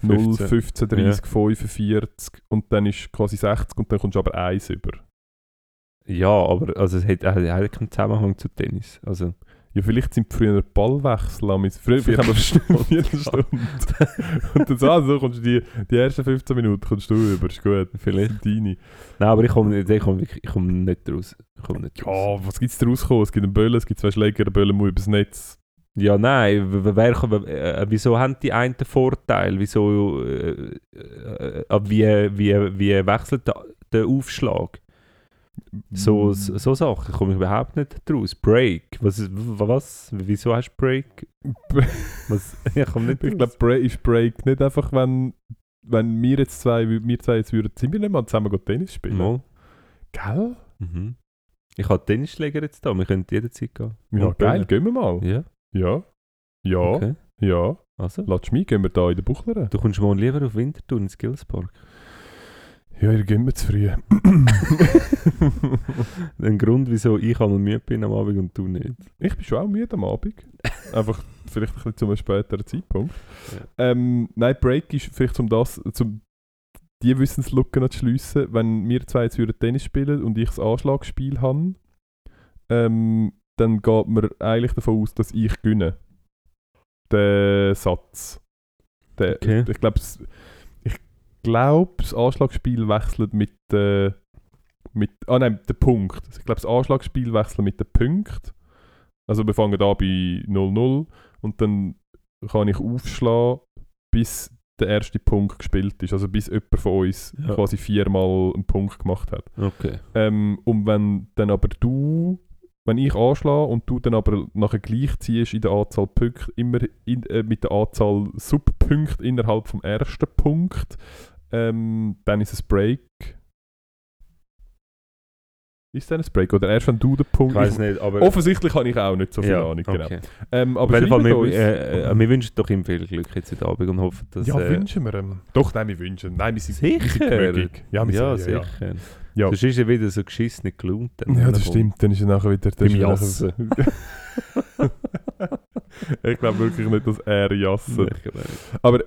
0, 15. 15, 30, 45 und dann ist quasi 60 und dann kommst du aber 1 über. Ja, aber also, es hat hat eigentlich keinen Zusammenhang zu Tennis. Also, Ja, vielleicht sind früher Ballwechsel am Früher vielleicht haben wir Viertelstunde. Und dann so, ah, so kommst du die, die ersten 15 Minuten kommst du über, ist gut. vielleicht. Deine. Nein, aber ich komme ich komme wirklich- ich komme nicht raus. Ich komme nicht raus. Ja, was gibt es da rausgekommen? Es gibt einen Böllen, es gibt zwei Schläger, der Böllen muss übers Netz. Ja, nein, wer, kann- äh, wieso haben die einen Vorteil? Wieso, äh, äh, äh, wie, wie, wie wechselt der Aufschlag? So, so, so Sachen komme ich überhaupt nicht draus. Break, was, was? Wieso hast du Break? Was? Ich komme nicht Ich glaube, Break ist Break nicht einfach, wenn, wenn wir jetzt zwei, wir zwei jetzt würden, sind wir nicht mal zusammen Tennis spielen? Mal. Gell? Mhm. Ich habe Tennisschläger jetzt da, wir können jederzeit gehen. Ja, Und geil, gehen wir mal. Ja, Ja. Ja, okay. ja. Also, Lass mich, gehen wir da in den Buchlern. du kommst morgen lieber auf Winterthur ins Skillspark. Ja, ihr gehen wir zu früh. Ein Grund, wieso ich einmal müde bin am Abend und du nicht. ich bin schon auch müde am Abend. Einfach vielleicht ein bisschen zu einem späteren Zeitpunkt. Ähm, nein, Break ist vielleicht um das, zum die Wissenslücke noch zu schliessen, wenn wir zwei jetzt würden Tennis spielen und ich das Anschlagsspiel habe, ähm, dann geht man eigentlich davon aus, dass ich gewinne. Den Satz. Der, Okay. Ich glaube, glaube, das Anschlagsspiel wechselt mit, äh, mit ah nein, der Punkt. Ich glaube, das Anschlagsspiel wechselt mit den Punkten. Also wir fangen an bei 0-0 und dann kann ich aufschlagen, bis der erste Punkt gespielt ist. Also bis jemand von uns Ja. quasi viermal einen Punkt gemacht hat. Okay. Ähm, und wenn dann aber du, wenn ich anschlage und du dann aber nachher gleich ziehst in der Anzahl Punkte, immer in, äh, mit der Anzahl Subpunkte innerhalb vom ersten Punkt, ähm, dann ist es Break. Ist dann ein Break? Oder erst wenn du den Punkt... Ich weiß nicht, aber... Offensichtlich habe ich auch nicht so viel ja, Ahnung. Genau. okay. Ähm, Auf aber jeden Fall, wir, uns. äh, äh, wir wünschen doch ihm viel Glück jetzt heute Abend und hoffen, dass... ja, äh, wünschen wir ihm. Doch, nein, wir wünschen. Nein, wir sind, wir sind Sicher? Ja, wir ja, sind, ja, sicher. Ja. Sonst ist er wieder so geschissen gelohnt. Ja, das stimmt. Dann ist er nachher wieder... er Jassen. ich glaube wirklich nicht, dass er jassen. Nicht. Aber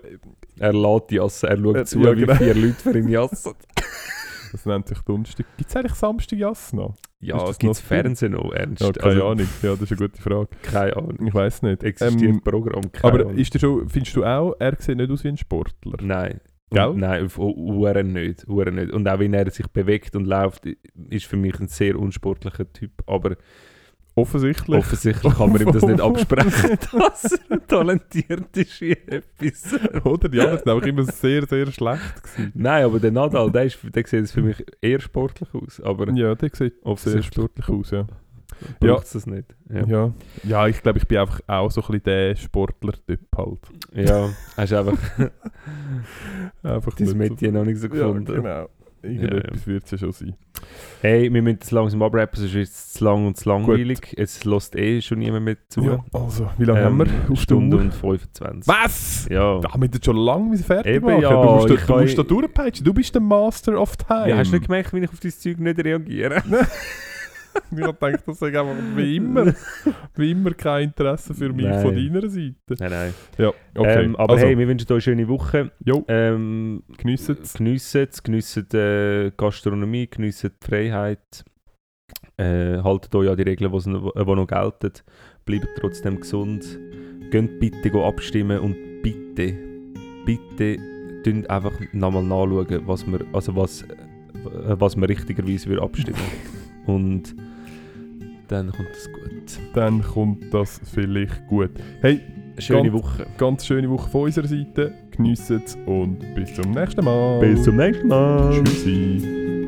Er lädt jassen, er schaut Äh, zu, ja, wie genau. vier Leute für ihn jassen. das nennt sich Donnerstag. Gibt es eigentlich Samstag Jassen noch? Ja, gibt es viel? Fernsehen noch, ernst? Ja, keine Also, Ahnung. Ja, das ist eine gute Frage. Keine Ahnung. Ich weiß nicht. Existiert Ähm, Programm, keine aber Ahnung. ist der schon, findest du auch, er sieht nicht aus wie ein Sportler? Nein. Gell? Nein, auf Uhren nicht, Uhren nicht. Und auch wenn er sich bewegt und läuft, ist für mich ein sehr unsportlicher Typ. Aber Offensichtlich. offensichtlich kann man ihm das nicht absprechen, dass er talentiert ist in etwas. Oder? Die anderen sind einfach immer sehr, sehr schlecht gewesen. Nein, aber der Nadal, der, ist, der sieht für mich eher sportlich aus. Aber Ja, der sieht sehr sportlich aus, ja. braucht es das nicht. Ja, Ja, ja ich glaube, ich bin einfach auch so ein bisschen der Sportler-Typ halt. ja hast einfach Einfach dein nicht Metier noch nicht so Ja, gefunden. genau. Irgendetwas wird es ja schon sein. Hey, wir müssen das langsam abrappen, sonst ist es zu lang und zu langweilig. Jetzt lässt eh schon niemand mehr zu. Ja, also, wie lange Ähm, haben wir? Eine Auf Stunde und 25. Was? Ja. Da haben wir jetzt schon lange fertig Eben, machen. ja, du musst, da- ich du musst da durchpeitschen. Du bist der Master of Time. ja. Hast du nicht gemerkt, wie ich auf dein Zeug nicht reagiere? ich habe gedacht, das sei einfach wie immer, wie immer kein Interesse für mich Nein. von deiner Seite. nein, nein. Ja, okay. Ähm, aber also, hey, wir wünschen euch eine schöne Woche. jo, Ähm, geniessen es. geniessen es, geniessen die äh, Gastronomie, geniessen die Freiheit. Äh, haltet euch an die Regeln, die noch, die noch gelten. Bleibt trotzdem gesund. Geht bitte go abstimmen und bitte, bitte tun einfach nochmal nachschauen, was wir, also was, äh, was wir richtigerweise abstimmen. und dann kommt es gut. Dann kommt das vielleicht gut. Hey, Schöne Ganz- Woche. ganz schöne Woche von unserer Seite. Geniessen es und bis zum nächsten Mal. Bis zum nächsten Mal. Tschüssi.